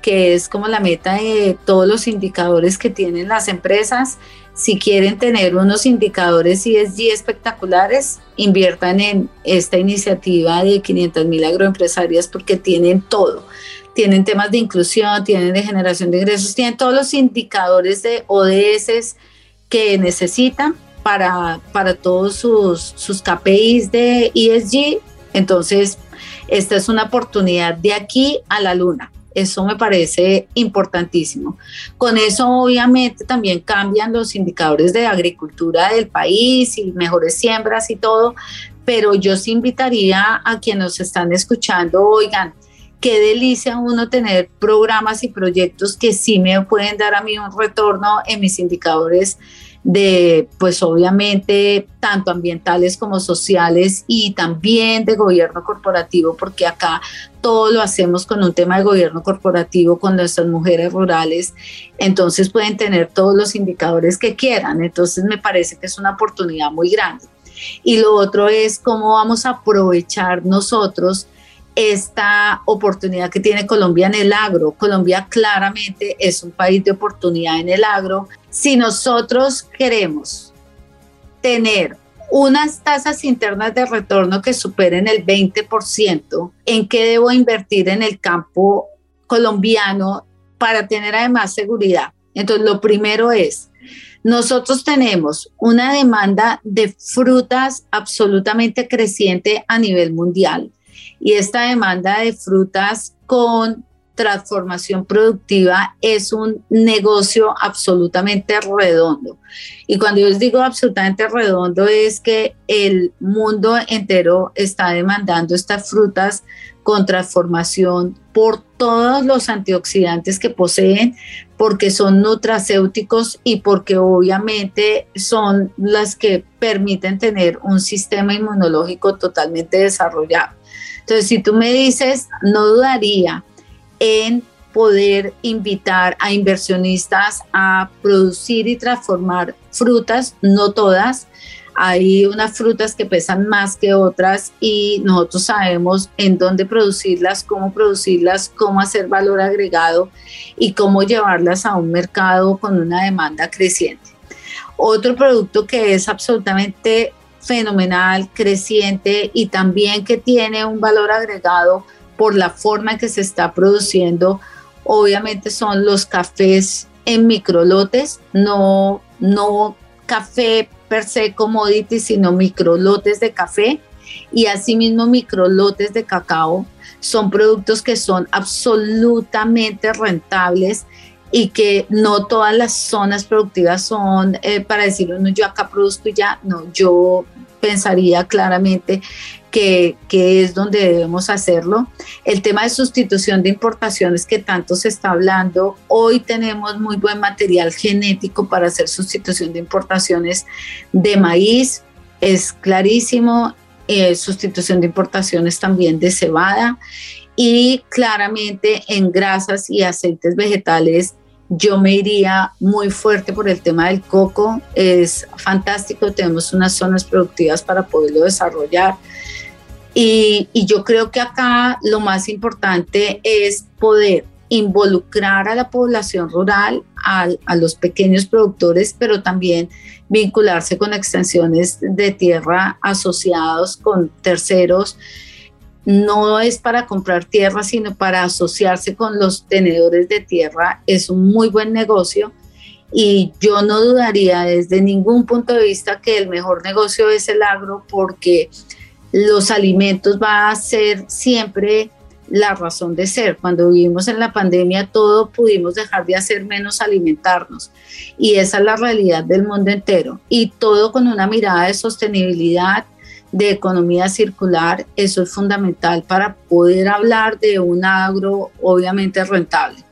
que es como la meta de todos los indicadores que tienen las empresas, si quieren tener unos indicadores ESG espectaculares, inviertan en esta iniciativa de 500 mil agroempresarias porque tienen todo. Tienen temas de inclusión, tienen de generación de ingresos, tienen todos los indicadores de ODS que necesitan para, para todos sus, sus KPIs de ESG. Entonces, esta es una oportunidad de aquí a la luna. Eso me parece importantísimo. Con eso obviamente también cambian los indicadores de agricultura del país y mejores siembras y todo, pero yo sí invitaría a quienes nos están escuchando, oigan, qué delicia uno tener programas y proyectos que sí me pueden dar a mí un retorno en mis indicadores de, pues obviamente, tanto ambientales como sociales y también de gobierno corporativo, porque acá todo lo hacemos con un tema de gobierno corporativo con nuestras mujeres rurales, entonces pueden tener todos los indicadores que quieran, entonces me parece que es una oportunidad muy grande. Y lo otro es cómo vamos a aprovechar nosotros esta oportunidad que tiene Colombia en el agro. Colombia claramente es un país de oportunidad en el agro. Si nosotros queremos tener unas tasas internas de retorno que superen el 20%, ¿en qué debo invertir en el campo colombiano para tener además seguridad? Entonces, lo primero es, nosotros tenemos una demanda de frutas absolutamente creciente a nivel mundial y esta demanda de frutas con transformación productiva es un negocio absolutamente redondo. Y cuando yo les digo absolutamente redondo es que el mundo entero está demandando estas frutas con transformación por todos los antioxidantes que poseen, porque son nutracéuticos y porque obviamente son las que permiten tener un sistema inmunológico totalmente desarrollado. Entonces, si tú me dices, no dudaría en poder invitar a inversionistas a producir y transformar frutas, no todas. Hay unas frutas que pesan más que otras y nosotros sabemos en dónde producirlas, cómo producirlas, cómo hacer valor agregado y cómo llevarlas a un mercado con una demanda creciente. Otro producto que es absolutamente fenomenal, creciente y también que tiene un valor agregado por la forma en que se está produciendo, obviamente son los cafés en microlotes, no, no café per se commodity, sino microlotes de café y asimismo microlotes de cacao. Son productos que son absolutamente rentables y que no todas las zonas productivas son eh, para decirlo, no, yo acá produzco y ya, no, yo pensaría claramente que, es donde debemos hacerlo. El tema de sustitución de importaciones que tanto se está hablando, hoy tenemos muy buen material genético para hacer sustitución de importaciones de maíz, es clarísimo, eh, sustitución de importaciones también de cebada y claramente en grasas y aceites vegetales yo me iría muy fuerte por el tema del coco. Es fantástico, tenemos unas zonas productivas para poderlo desarrollar. Y, yo creo que acá lo más importante es poder involucrar a la población rural, a, a, los pequeños productores, pero también vincularse con extensiones de tierra asociados con terceros no es para comprar tierra, sino para asociarse con los tenedores de tierra. Es un muy buen negocio y yo no dudaría desde ningún punto de vista que el mejor negocio es el agro porque los alimentos va a ser siempre la razón de ser. Cuando vivimos en la pandemia, todo pudimos dejar de hacer menos alimentarnos. Y esa es la realidad del mundo entero. Y todo con una mirada de sostenibilidad de economía circular, eso es fundamental para poder hablar de un agro obviamente rentable.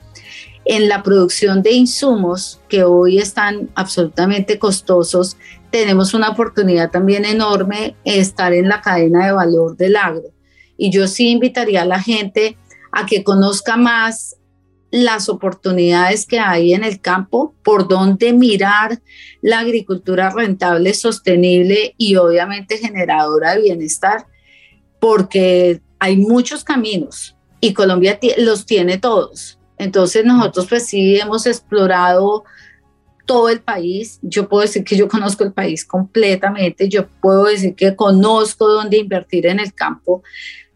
En la producción de insumos que hoy están absolutamente costosos, tenemos una oportunidad también enorme estar en la cadena de valor del agro. Y yo sí invitaría a la gente a que conozca más las oportunidades que hay en el campo, por dónde mirar la agricultura rentable, sostenible y obviamente generadora de bienestar, porque hay muchos caminos y Colombia los tiene todos. Entonces nosotros pues sí hemos explorado todo el país. Yo puedo decir que yo conozco el país completamente, yo puedo decir que conozco dónde invertir en el campo,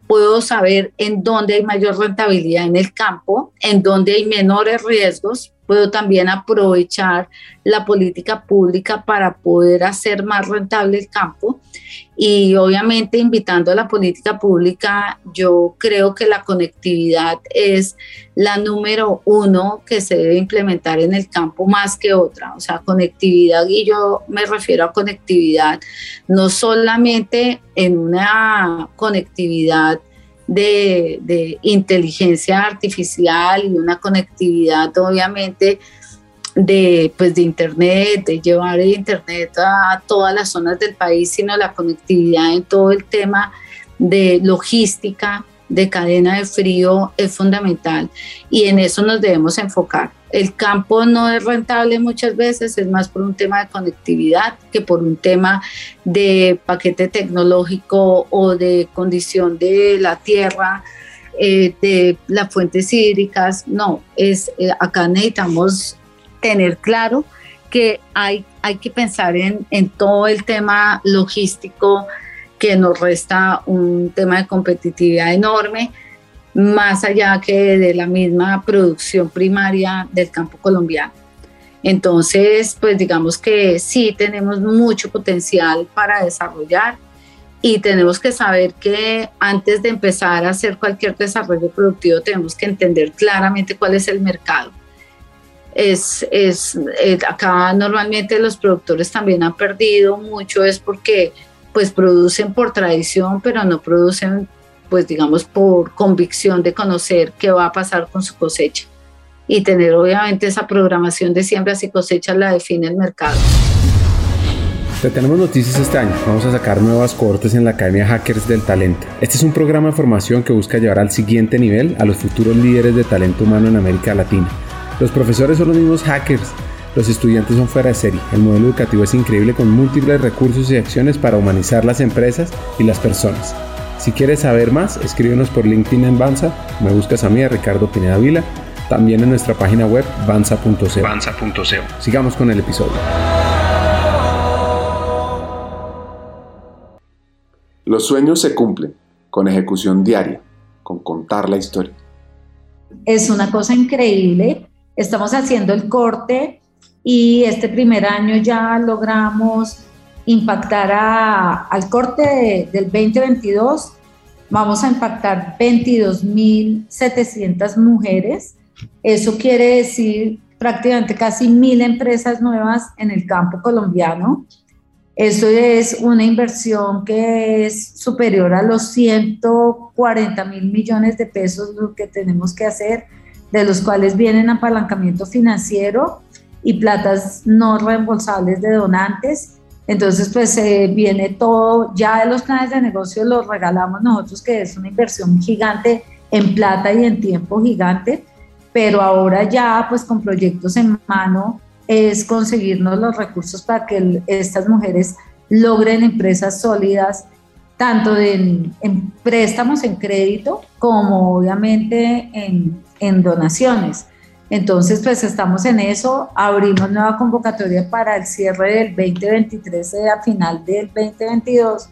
puedo saber en dónde hay mayor rentabilidad en el campo, en dónde hay menores riesgos, puedo también aprovechar la política pública para poder hacer más rentable el campo y obviamente invitando a la política pública, yo creo que la conectividad es la número uno que se debe implementar en el campo más que otra, o sea, conectividad y yo me refiero a conectividad no solamente en una conectividad de, inteligencia artificial y una conectividad obviamente de, pues, de Internet, de llevar el Internet a todas las zonas del país, sino la conectividad en todo el tema de logística, de cadena de frío es fundamental y en eso nos debemos enfocar. El campo no es rentable muchas veces, es más por un tema de conectividad que por un tema de paquete tecnológico o de condición de la tierra, eh, de las fuentes hídricas. No, es, eh, acá necesitamos tener claro que hay, hay que pensar en, en todo el tema logístico que nos resta un tema de competitividad enorme, más allá que de la misma producción primaria del campo colombiano. Entonces, pues digamos que sí tenemos mucho potencial para desarrollar y tenemos que saber que antes de empezar a hacer cualquier desarrollo productivo tenemos que entender claramente cuál es el mercado. Es, es, eh, acá normalmente los productores también han perdido mucho, es porque pues producen por tradición, pero no producen pues digamos por convicción de conocer qué va a pasar con su cosecha y tener obviamente esa programación de siembras y cosechas la define el mercado. Te tenemos noticias este año. Vamos a sacar nuevas cohortes en la Academia Hackers del Talento. Este es un programa de formación que busca llevar al siguiente nivel a los futuros líderes de talento humano en América Latina. Los profesores son los mismos hackers. Los estudiantes son fuera de serie. El modelo educativo es increíble con múltiples recursos y acciones para humanizar las empresas y las personas. Si quieres saber más, escríbenos por LinkedIn en Banza, me buscas a mí, a Ricardo Pineda Vila, también en nuestra página web banza.co. Sigamos con el episodio. Los sueños se cumplen con ejecución diaria, con contar la historia. Es una cosa increíble. Estamos haciendo el corte y este primer año ya logramos impactar al corte del 2022. Vamos a impactar 22.700 mujeres eso quiere decir prácticamente casi mil empresas nuevas en el campo colombiano. Eso es una inversión que es superior a los 140 mil millones de pesos lo que tenemos que hacer, de los cuales vienen apalancamiento financiero y platas no reembolsables de donantes. Entonces, pues eh, viene todo, ya de los planes de negocio los regalamos nosotros, que es una inversión gigante en plata y en tiempo gigante pero ahora ya pues con proyectos en mano es conseguirnos los recursos para que estas mujeres logren empresas sólidas, tanto en, préstamos en crédito como obviamente en, en donaciones. Entonces, pues estamos en eso, abrimos nueva convocatoria para el cierre del 2023 a final del 2022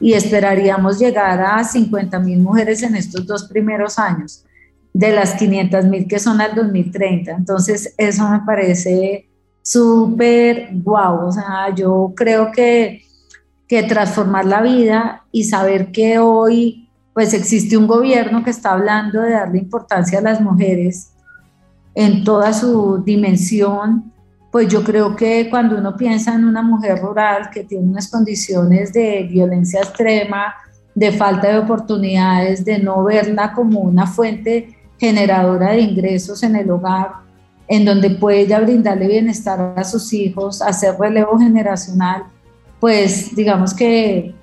y esperaríamos llegar a 50 mil mujeres en estos dos primeros años de las 500 mil que son al 2030. Entonces, eso me parece súper guau. O sea, yo creo que, que transformar la vida y saber que hoy pues existe un gobierno que está hablando de darle importancia a las mujeres en toda su dimensión, pues yo creo que cuando uno piensa en una mujer rural que tiene unas condiciones de violencia extrema, de falta de oportunidades, de no verla como una fuente generadora de ingresos en el hogar, en donde puede ella brindarle bienestar a sus hijos, hacer relevo generacional, pues digamos que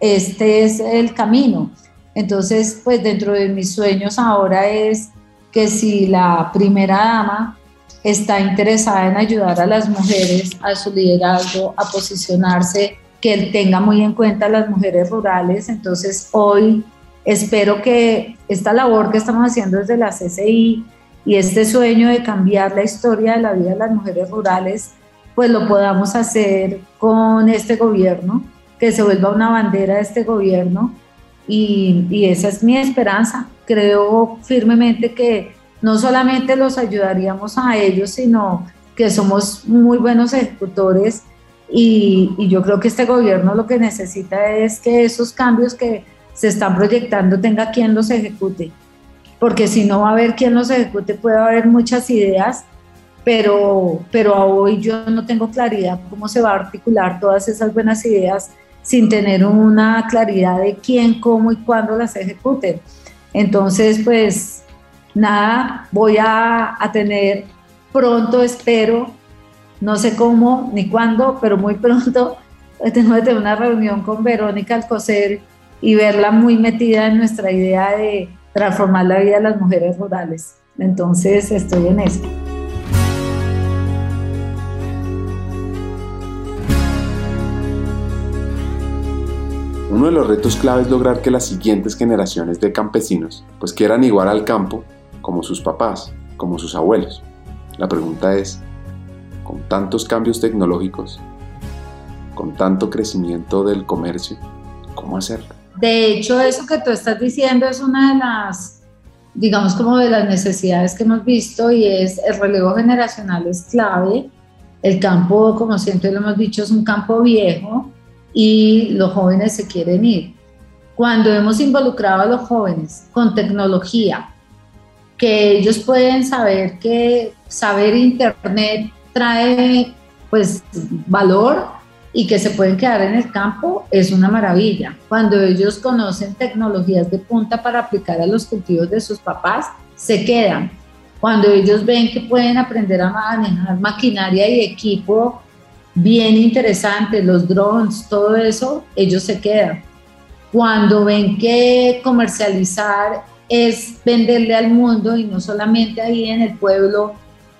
este es el camino. Entonces, pues dentro de mis sueños ahora es que si la primera dama está interesada en ayudar a las mujeres a su liderazgo, a posicionarse, que él tenga muy en cuenta a las mujeres rurales. Entonces, hoy Espero que esta labor que estamos haciendo desde la CCI y este sueño de cambiar la historia de la vida de las mujeres rurales, pues lo podamos hacer con este gobierno, que se vuelva una bandera de este gobierno. Y, y esa es mi esperanza. Creo firmemente que no solamente los ayudaríamos a ellos, sino que somos muy buenos ejecutores y, y, yo creo que este gobierno lo que necesita es que esos cambios que se están proyectando tenga quien los ejecute, porque si no va a haber quien los ejecute, puede haber muchas ideas, pero, pero hoy yo no tengo claridad cómo se va a articular todas esas buenas ideas sin tener una claridad de quién, cómo y cuándo las ejecuten. Entonces, pues nada, voy a, tener pronto, espero, no sé cómo ni cuándo, pero muy pronto, tengo que tener una reunión con Verónica Alcocer y verla muy metida en nuestra idea de transformar la vida de las mujeres rurales. Entonces estoy en eso. Uno de los retos clave es lograr que las siguientes generaciones de campesinos pues quieran igual al campo como sus papás, como sus abuelos. La pregunta es, con tantos cambios tecnológicos, con tanto crecimiento del comercio, ¿cómo hacerlo? De hecho, eso que tú estás diciendo es una de las, digamos, como de las necesidades que hemos visto y es el relevo generacional es clave. El campo, como siempre lo hemos dicho, es un campo viejo y los jóvenes se quieren ir. Cuando hemos involucrado a los jóvenes con tecnología, que ellos pueden saber que saber internet trae pues valor y que se pueden quedar en el campo es una maravilla. Cuando ellos conocen tecnologías de punta para aplicar a los cultivos de sus papás, se quedan. Cuando ellos ven que pueden aprender a manejar maquinaria y equipo bien interesante, los drones, todo eso, ellos se quedan. Cuando ven que comercializar es venderle al mundo y no solamente ahí en el pueblo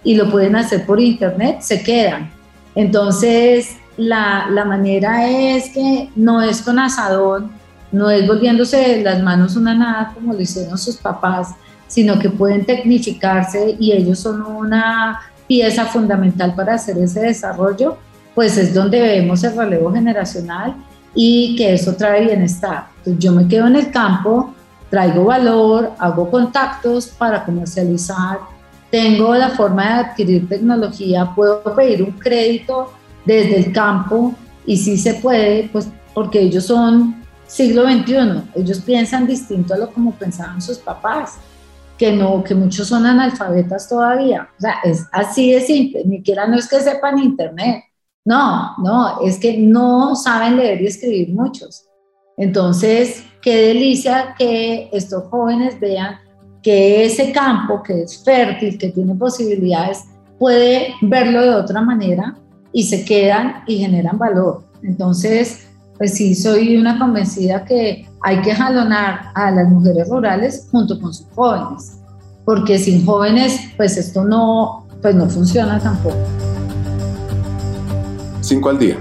y lo pueden hacer por internet, se quedan. Entonces, la, la manera es que no es con asadón, no es volviéndose las manos una nada como lo hicieron sus papás, sino que pueden tecnificarse y ellos son una pieza fundamental para hacer ese desarrollo pues es donde vemos el relevo generacional y que eso trae bienestar. Entonces yo me quedo en el campo, traigo valor, hago contactos para comercializar, tengo la forma de adquirir tecnología, puedo pedir un crédito desde el campo y sí se puede, pues porque ellos son siglo XXI, ellos piensan distinto a lo como pensaban sus papás, que no, que muchos son analfabetas todavía. O sea, es así de simple, ni siquiera no es que sepan internet, no, no, es que no saben leer y escribir muchos. Entonces, qué delicia que estos jóvenes vean que ese campo que es fértil, que tiene posibilidades, puede verlo de otra manera y se quedan y generan valor. Entonces, pues sí, soy una convencida que hay que jalonar a las mujeres rurales junto con sus jóvenes, porque sin jóvenes, pues esto no, pues no funciona tampoco. 5 al día.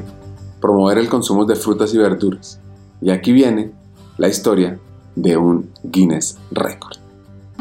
Promover el consumo de frutas y verduras. Y aquí viene la historia de un Guinness Record.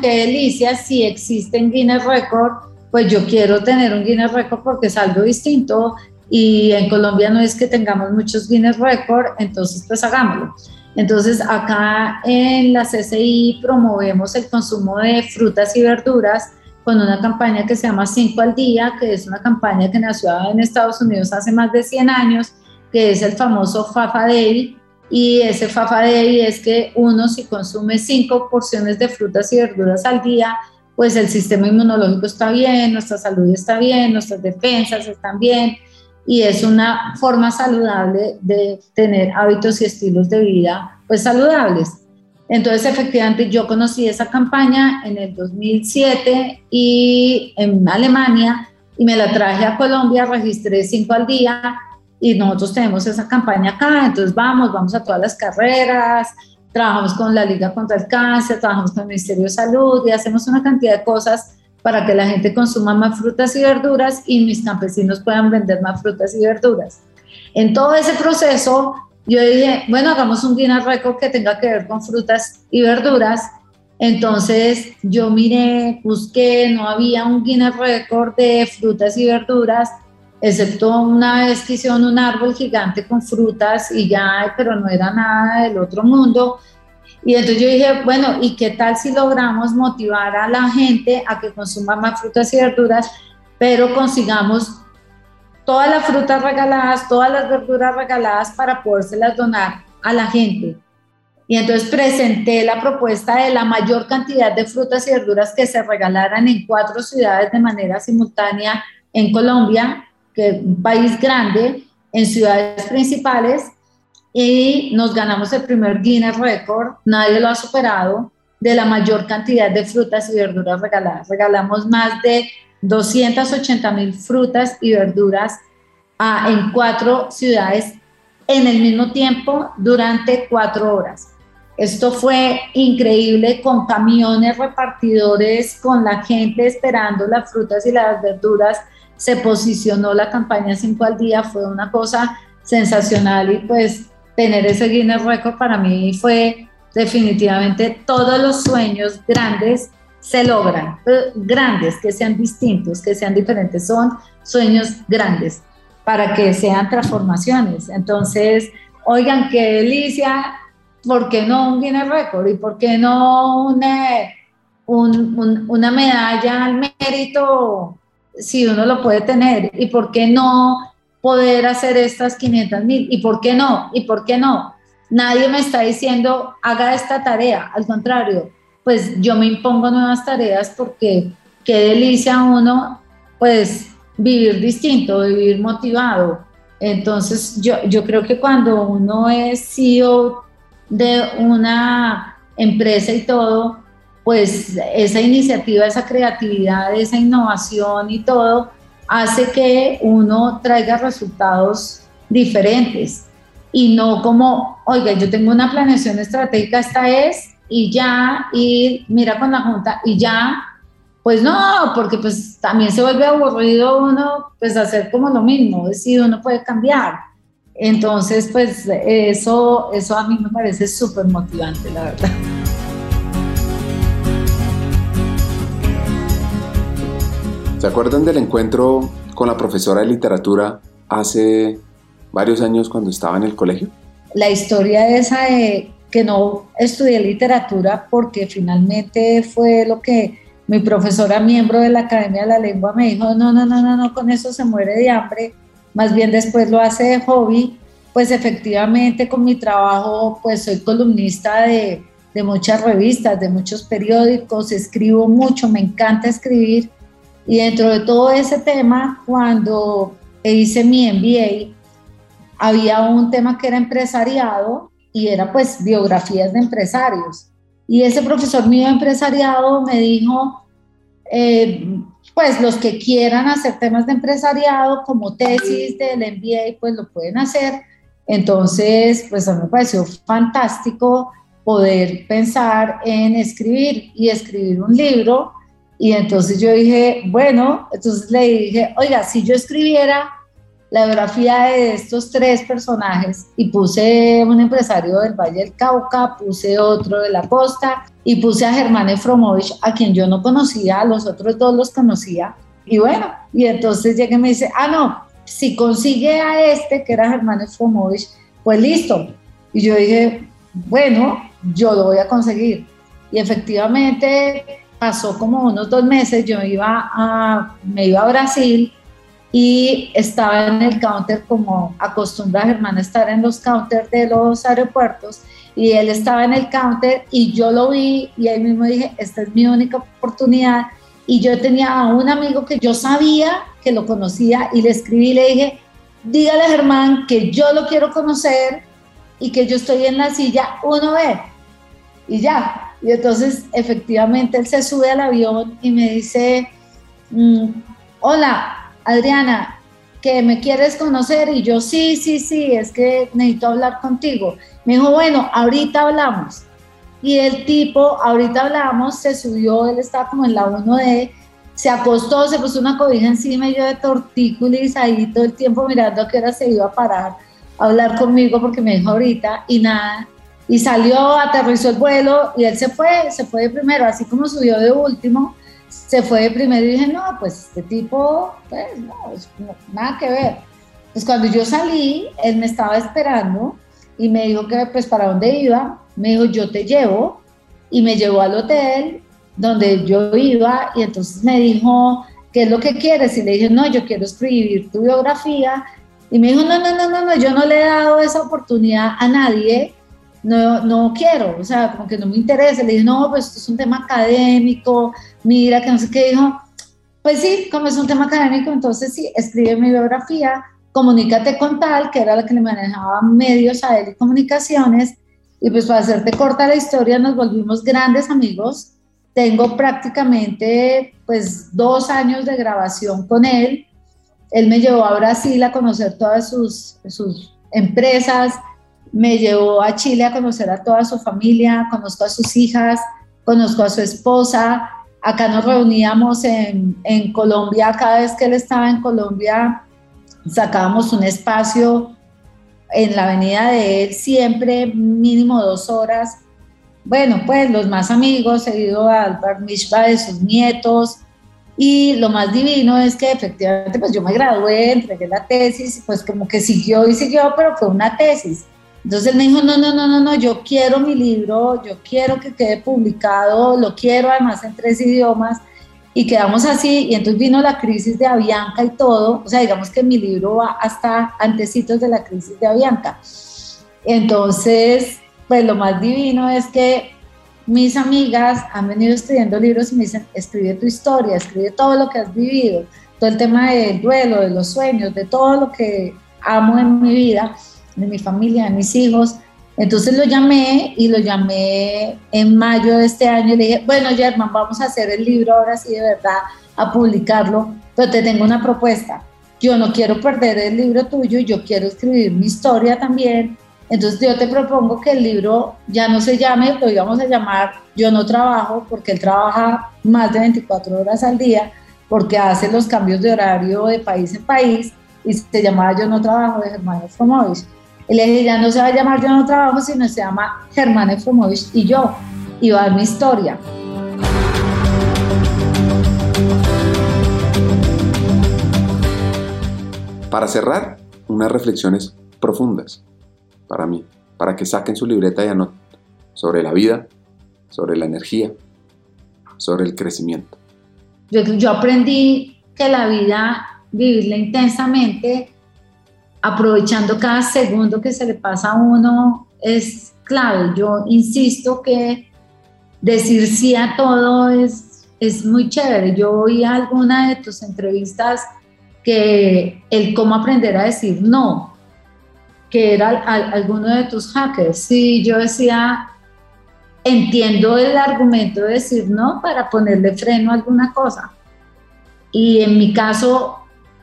Qué delicia, si existen Guinness Record, pues yo quiero tener un Guinness Record porque es algo distinto y en Colombia no es que tengamos muchos Guinness Record, entonces pues hagámoslo. Entonces acá en la CCI promovemos el consumo de frutas y verduras con una campaña que se llama 5 al día, que es una campaña que nació en Estados Unidos hace más de 100 años, que es el famoso Fafa Day. Y ese Fafa Day es que uno si consume 5 porciones de frutas y verduras al día, pues el sistema inmunológico está bien, nuestra salud está bien, nuestras defensas están bien y es una forma saludable de tener hábitos y estilos de vida pues saludables. Entonces, efectivamente, yo conocí esa campaña en el 2007 y en Alemania y me la traje a Colombia, registré cinco al día y nosotros tenemos esa campaña acá, entonces vamos, vamos a todas las carreras, trabajamos con la Liga contra el Cáncer, trabajamos con el Ministerio de Salud y hacemos una cantidad de cosas para que la gente consuma más frutas y verduras y mis campesinos puedan vender más frutas y verduras. En todo ese proceso yo dije, bueno, hagamos un Guinness Record que tenga que ver con frutas y verduras. Entonces yo miré, busqué, no había un Guinness Record de frutas y verduras, excepto una vez que hicieron un árbol gigante con frutas y ya, pero no era nada del otro mundo. Y entonces yo dije, bueno, ¿y qué tal si logramos motivar a la gente a que consuma más frutas y verduras, pero consigamos todas las frutas regaladas, todas las verduras regaladas para podérselas donar a la gente. Y entonces presenté la propuesta de la mayor cantidad de frutas y verduras que se regalaran en cuatro ciudades de manera simultánea en Colombia, que es un país grande, en ciudades principales, y nos ganamos el primer Guinness Record, nadie lo ha superado, de la mayor cantidad de frutas y verduras regaladas. Regalamos más de 280 mil frutas y verduras en cuatro ciudades en el mismo tiempo durante cuatro horas. Esto fue increíble con camiones repartidores, con la gente esperando las frutas y las verduras. Se posicionó la campaña 5 al día, fue una cosa sensacional y pues tener ese Guinness Record para mí fue definitivamente todos los sueños grandes se logran, eh, grandes, que sean distintos, que sean diferentes, son sueños grandes para que sean transformaciones. Entonces, oigan, qué delicia, ¿por qué no un Guinness Record? ¿Y por qué no una, una medalla al mérito si uno lo puede tener? ¿Y por qué no poder hacer estas 500 mil? ¿Y por qué no? ¿Y por qué no? Nadie me está diciendo, haga esta tarea, al contrario, pues yo me impongo nuevas tareas porque qué delicia uno, pues vivir distinto, vivir motivado. Entonces yo, yo creo que cuando uno es CEO de una empresa y todo, pues esa iniciativa, esa creatividad, esa innovación y todo hace que uno traiga resultados diferentes y no como, oiga, yo tengo una planeación estratégica, esta es, y ya, y mira con la junta, y ya, pues no, porque pues también se vuelve aburrido uno, pues hacer como lo mismo, es decir, uno puede cambiar. Entonces, pues eso, eso a mí me parece súper motivante, la verdad. ¿Se acuerdan del encuentro con la profesora de literatura hace varios años cuando estaba en el colegio? La historia esa de que no estudié literatura porque finalmente fue lo que mi profesora, miembro de la Academia de la Lengua, me dijo, no, no, no, no, no, con eso se muere de hambre, más bien después lo hace de hobby, pues efectivamente con mi trabajo, pues soy columnista de, de muchas revistas, de muchos periódicos, escribo mucho, me encanta escribir, y dentro de todo ese tema, cuando hice mi MBA, había un tema que era empresariado y era pues biografías de empresarios. Y ese profesor mío empresariado me dijo, eh, pues los que quieran hacer temas de empresariado como tesis del MBA, pues lo pueden hacer. Entonces, pues a mí me pareció fantástico poder pensar en escribir y escribir un libro. Y entonces yo dije, bueno, entonces le dije, oiga, si yo escribiera la biografía de estos tres personajes y puse un empresario del Valle del Cauca, puse otro de la costa y puse a Germán Efromovich, a quien yo no conocía, a los otros dos los conocía. Y bueno, y entonces llega y me dice, ah, no, si consigue a este, que era Germán Efromovich, pues listo. Y yo dije, bueno, yo lo voy a conseguir. Y efectivamente pasó como unos dos meses, yo iba a, me iba a Brasil y estaba en el counter como acostumbra Germán estar en los counters de los aeropuertos y él estaba en el counter y yo lo vi y ahí mismo dije, esta es mi única oportunidad y yo tenía a un amigo que yo sabía que lo conocía y le escribí y le dije, dígale a Germán que yo lo quiero conocer y que yo estoy en la silla uno ve y ya. Y entonces efectivamente él se sube al avión y me dice, mm, hola, Adriana, que me quieres conocer y yo sí, sí, sí, es que necesito hablar contigo. Me dijo, bueno, ahorita hablamos. Y el tipo, ahorita hablamos, se subió, él estaba como en la 1D, se acostó, se puso una cobija encima y yo de tortícolis ahí todo el tiempo mirando a qué hora se iba a parar a hablar conmigo porque me dijo ahorita y nada. Y salió, aterrizó el vuelo y él se fue, se fue de primero, así como subió de último se fue de primero y dije, no, pues este tipo, pues no, nada que ver. Pues cuando yo salí, él me estaba esperando y me dijo que pues para dónde iba, me dijo, yo te llevo y me llevó al hotel donde yo iba y entonces me dijo, ¿qué es lo que quieres? Y le dije, no, yo quiero escribir tu biografía. Y me dijo, no, no, no, no, no, yo no le he dado esa oportunidad a nadie no, no quiero, o sea, como que no me interesa. Le dije, no, pues esto es un tema académico, mira, que no sé qué dijo. Pues sí, como es un tema académico, entonces sí, escribe mi biografía, comunícate con tal, que era la que le manejaba medios a él y comunicaciones, y pues para hacerte corta la historia, nos volvimos grandes amigos. Tengo prácticamente pues dos años de grabación con él. Él me llevó a Brasil a conocer todas sus, sus empresas, me llevó a Chile a conocer a toda su familia, conozco a sus hijas, conozco a su esposa. Acá nos reuníamos en, en Colombia, cada vez que él estaba en Colombia, sacábamos un espacio en la avenida de él, siempre mínimo dos horas, bueno, pues los más amigos, he ido al bar mitzvah de sus nietos, y lo más divino es que efectivamente pues yo me gradué, entregué la tesis, pues como que siguió y siguió, pero fue una tesis. Entonces me dijo, no, no, no, no, no, yo quiero mi libro, yo quiero que quede publicado, lo quiero además en tres idiomas. Y quedamos así, y entonces vino la crisis de Avianca y todo, o sea, digamos que mi libro va hasta antecitos de la crisis de Avianca. Entonces, pues lo más divino es que mis amigas han venido escribiendo libros y me dicen, escribe tu historia, escribe todo lo que has vivido, todo el tema del duelo, de los sueños, de todo lo que amo en mi vida, de mi familia, de mis hijos. Entonces lo llamé y lo llamé en mayo de este año y le dije, bueno, Germán, vamos a hacer el libro ahora sí de verdad, a publicarlo, pero te tengo una propuesta. Yo no quiero perder el libro tuyo, yo quiero escribir mi historia también entonces yo te propongo que el libro ya no se llame, lo íbamos a llamar Yo no trabajo, porque él trabaja más de 24 horas al día, porque hace los cambios de horario de país en país, y se llamaba Yo no trabajo de Germán Efromovich. El le ya no se va a llamar Yo no trabajo, sino se llama Germán Efromovich y yo, y va a dar mi historia. Para cerrar, unas reflexiones profundas para mí, para que saquen su libreta y anoten sobre la vida, sobre la energía, sobre el crecimiento. Yo, aprendí que la vida, vivirla intensamente, aprovechando cada segundo que se le pasa a uno, es clave. Yo insisto que decir sí a todo es, es muy chévere. Yo oí alguna de tus entrevistas que el cómo aprender a decir no, que era alguno de tus hackers. Sí, yo decía, entiendo el argumento de decir no para ponerle freno a alguna cosa. Y en mi caso,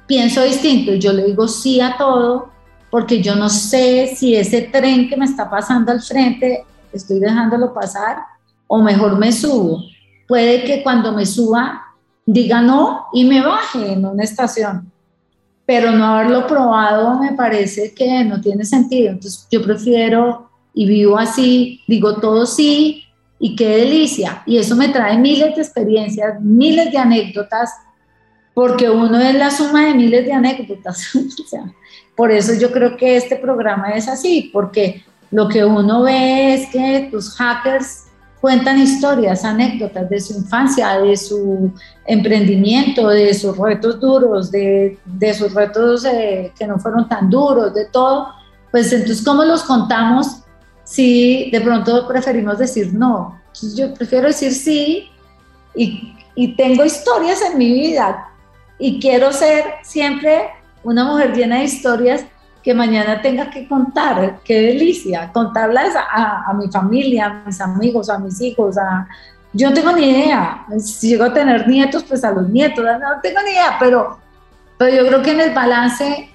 pienso distinto. Yo le digo sí a todo porque yo no sé si ese tren que me está pasando al frente estoy dejándolo pasar o mejor me subo. Puede que cuando me suba diga no y me baje en una estación pero no haberlo probado me parece que no tiene sentido. Entonces yo prefiero y vivo así, digo todo sí y qué delicia. Y eso me trae miles de experiencias, miles de anécdotas, porque uno es la suma de miles de anécdotas. por eso yo creo que este programa es así, porque lo que uno ve es que tus hackers cuentan historias, anécdotas de su infancia, de su emprendimiento, de sus retos duros, de, de sus retos eh, que no fueron tan duros, de todo, pues entonces, ¿cómo los contamos si de pronto preferimos decir no? Entonces, yo prefiero decir sí y, y tengo historias en mi vida y quiero ser siempre una mujer llena de historias que mañana tenga que contar, qué delicia, contarlas a, mi familia, a mis amigos, a mis hijos, a... Yo no tengo ni idea, si llego a tener nietos, pues a los nietos, no tengo ni idea, pero, pero yo creo que en el balance,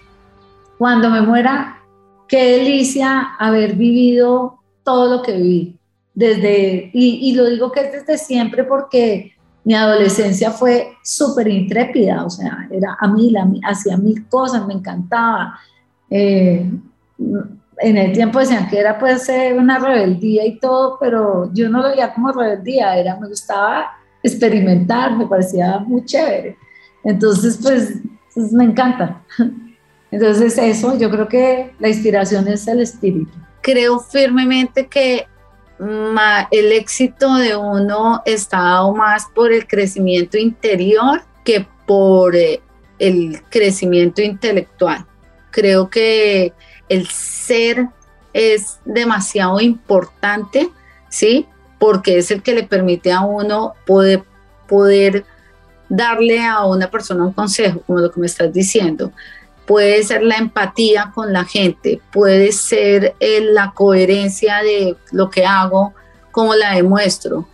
cuando me muera, qué delicia haber vivido todo lo que viví. Desde, y, y lo digo que es desde siempre porque mi adolescencia fue súper intrépida, o sea, era a mí, hacía mil cosas, me encantaba, eh, en el tiempo decían que era pues una rebeldía y todo, pero yo no lo veía como rebeldía, era, me gustaba experimentar, me parecía muy chévere. Entonces, pues, pues me encanta. Entonces, eso, yo creo que la inspiración es el espíritu. Creo firmemente que el éxito de uno está dado más por el crecimiento interior que por eh, el crecimiento intelectual. Creo que el ser es demasiado importante, ¿sí? Porque es el que le permite a uno poder, poder darle a una persona un consejo, como lo que me estás diciendo. Puede ser la empatía con la gente, puede ser la coherencia de lo que hago, como la demuestro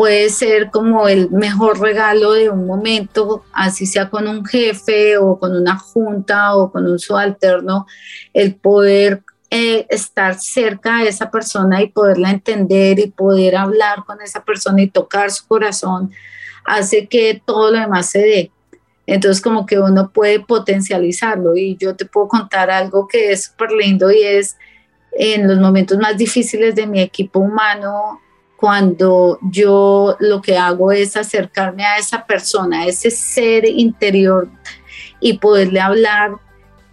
puede ser como el mejor regalo de un momento, así sea con un jefe o con una junta o con un subalterno, el poder eh, estar cerca de esa persona y poderla entender y poder hablar con esa persona y tocar su corazón, hace que todo lo demás se dé. Entonces como que uno puede potencializarlo y yo te puedo contar algo que es súper lindo y es en los momentos más difíciles de mi equipo humano, cuando yo lo que hago es acercarme a esa persona, a ese ser interior y poderle hablar,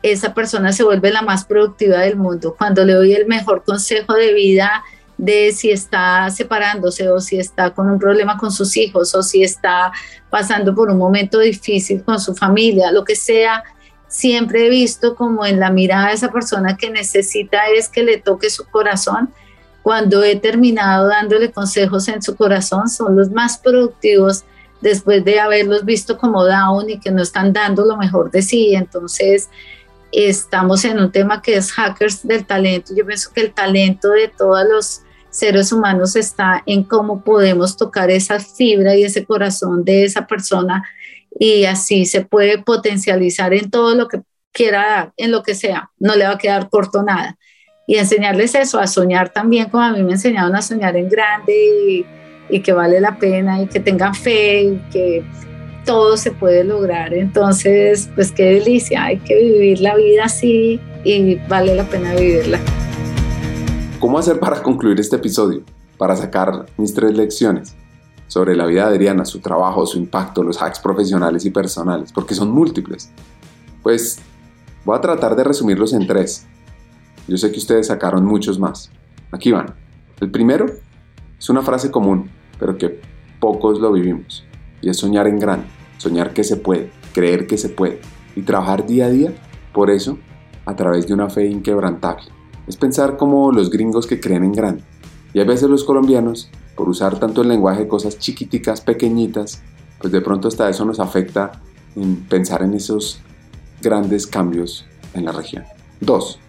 esa persona se vuelve la más productiva del mundo. Cuando le doy el mejor consejo de vida de si está separándose o si está con un problema con sus hijos o si está pasando por un momento difícil con su familia, lo que sea, siempre he visto como en la mirada de esa persona que necesita es que le toque su corazón. Cuando he terminado dándole consejos en su corazón, son los más productivos después de haberlos visto como down y que no están dando lo mejor de sí. Entonces, estamos en un tema que es hackers del talento. Yo pienso que el talento de todos los seres humanos está en cómo podemos tocar esa fibra y ese corazón de esa persona y así se puede potencializar en todo lo que quiera dar, en lo que sea, no le va a quedar corto nada. Y enseñarles eso, a soñar también, como a mí me enseñaron a soñar en grande y, que vale la pena y que tengan fe y que todo se puede lograr. Entonces, pues qué delicia, hay que vivir la vida así y vale la pena vivirla. ¿Cómo hacer para concluir este episodio? Para sacar mis tres lecciones sobre la vida de Adriana, su trabajo, su impacto, los hacks profesionales y personales, porque son múltiples. Pues voy a tratar de resumirlos en tres. Yo sé que ustedes sacaron muchos más. Aquí van. El primero es una frase común, pero que pocos lo vivimos, y es soñar en grande, soñar que se puede, creer que se puede, y trabajar día a día por eso a través de una fe inquebrantable. Es pensar como los gringos que creen en grande. Y a veces los colombianos por usar tanto el lenguaje cosas chiquiticas, pequeñitas, pues de pronto hasta eso nos afecta en pensar en esos grandes cambios en la región. Dos,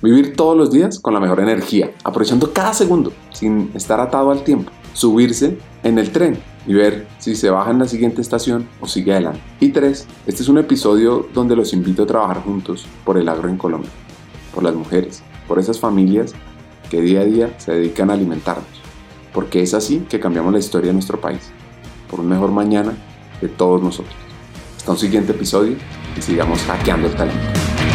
Vivir todos los días con la mejor energía, aprovechando cada segundo, sin estar atado al tiempo. Subirse en el tren y ver si se baja en la siguiente estación o sigue adelante. Y tres, Este es un episodio donde los invito a trabajar juntos por el agro en Colombia, por las mujeres, por esas familias que día a día se dedican a alimentarnos porque es así que cambiamos la historia de nuestro país, por un mejor mañana de todos nosotros. Hasta un siguiente episodio y sigamos hackeando el talento.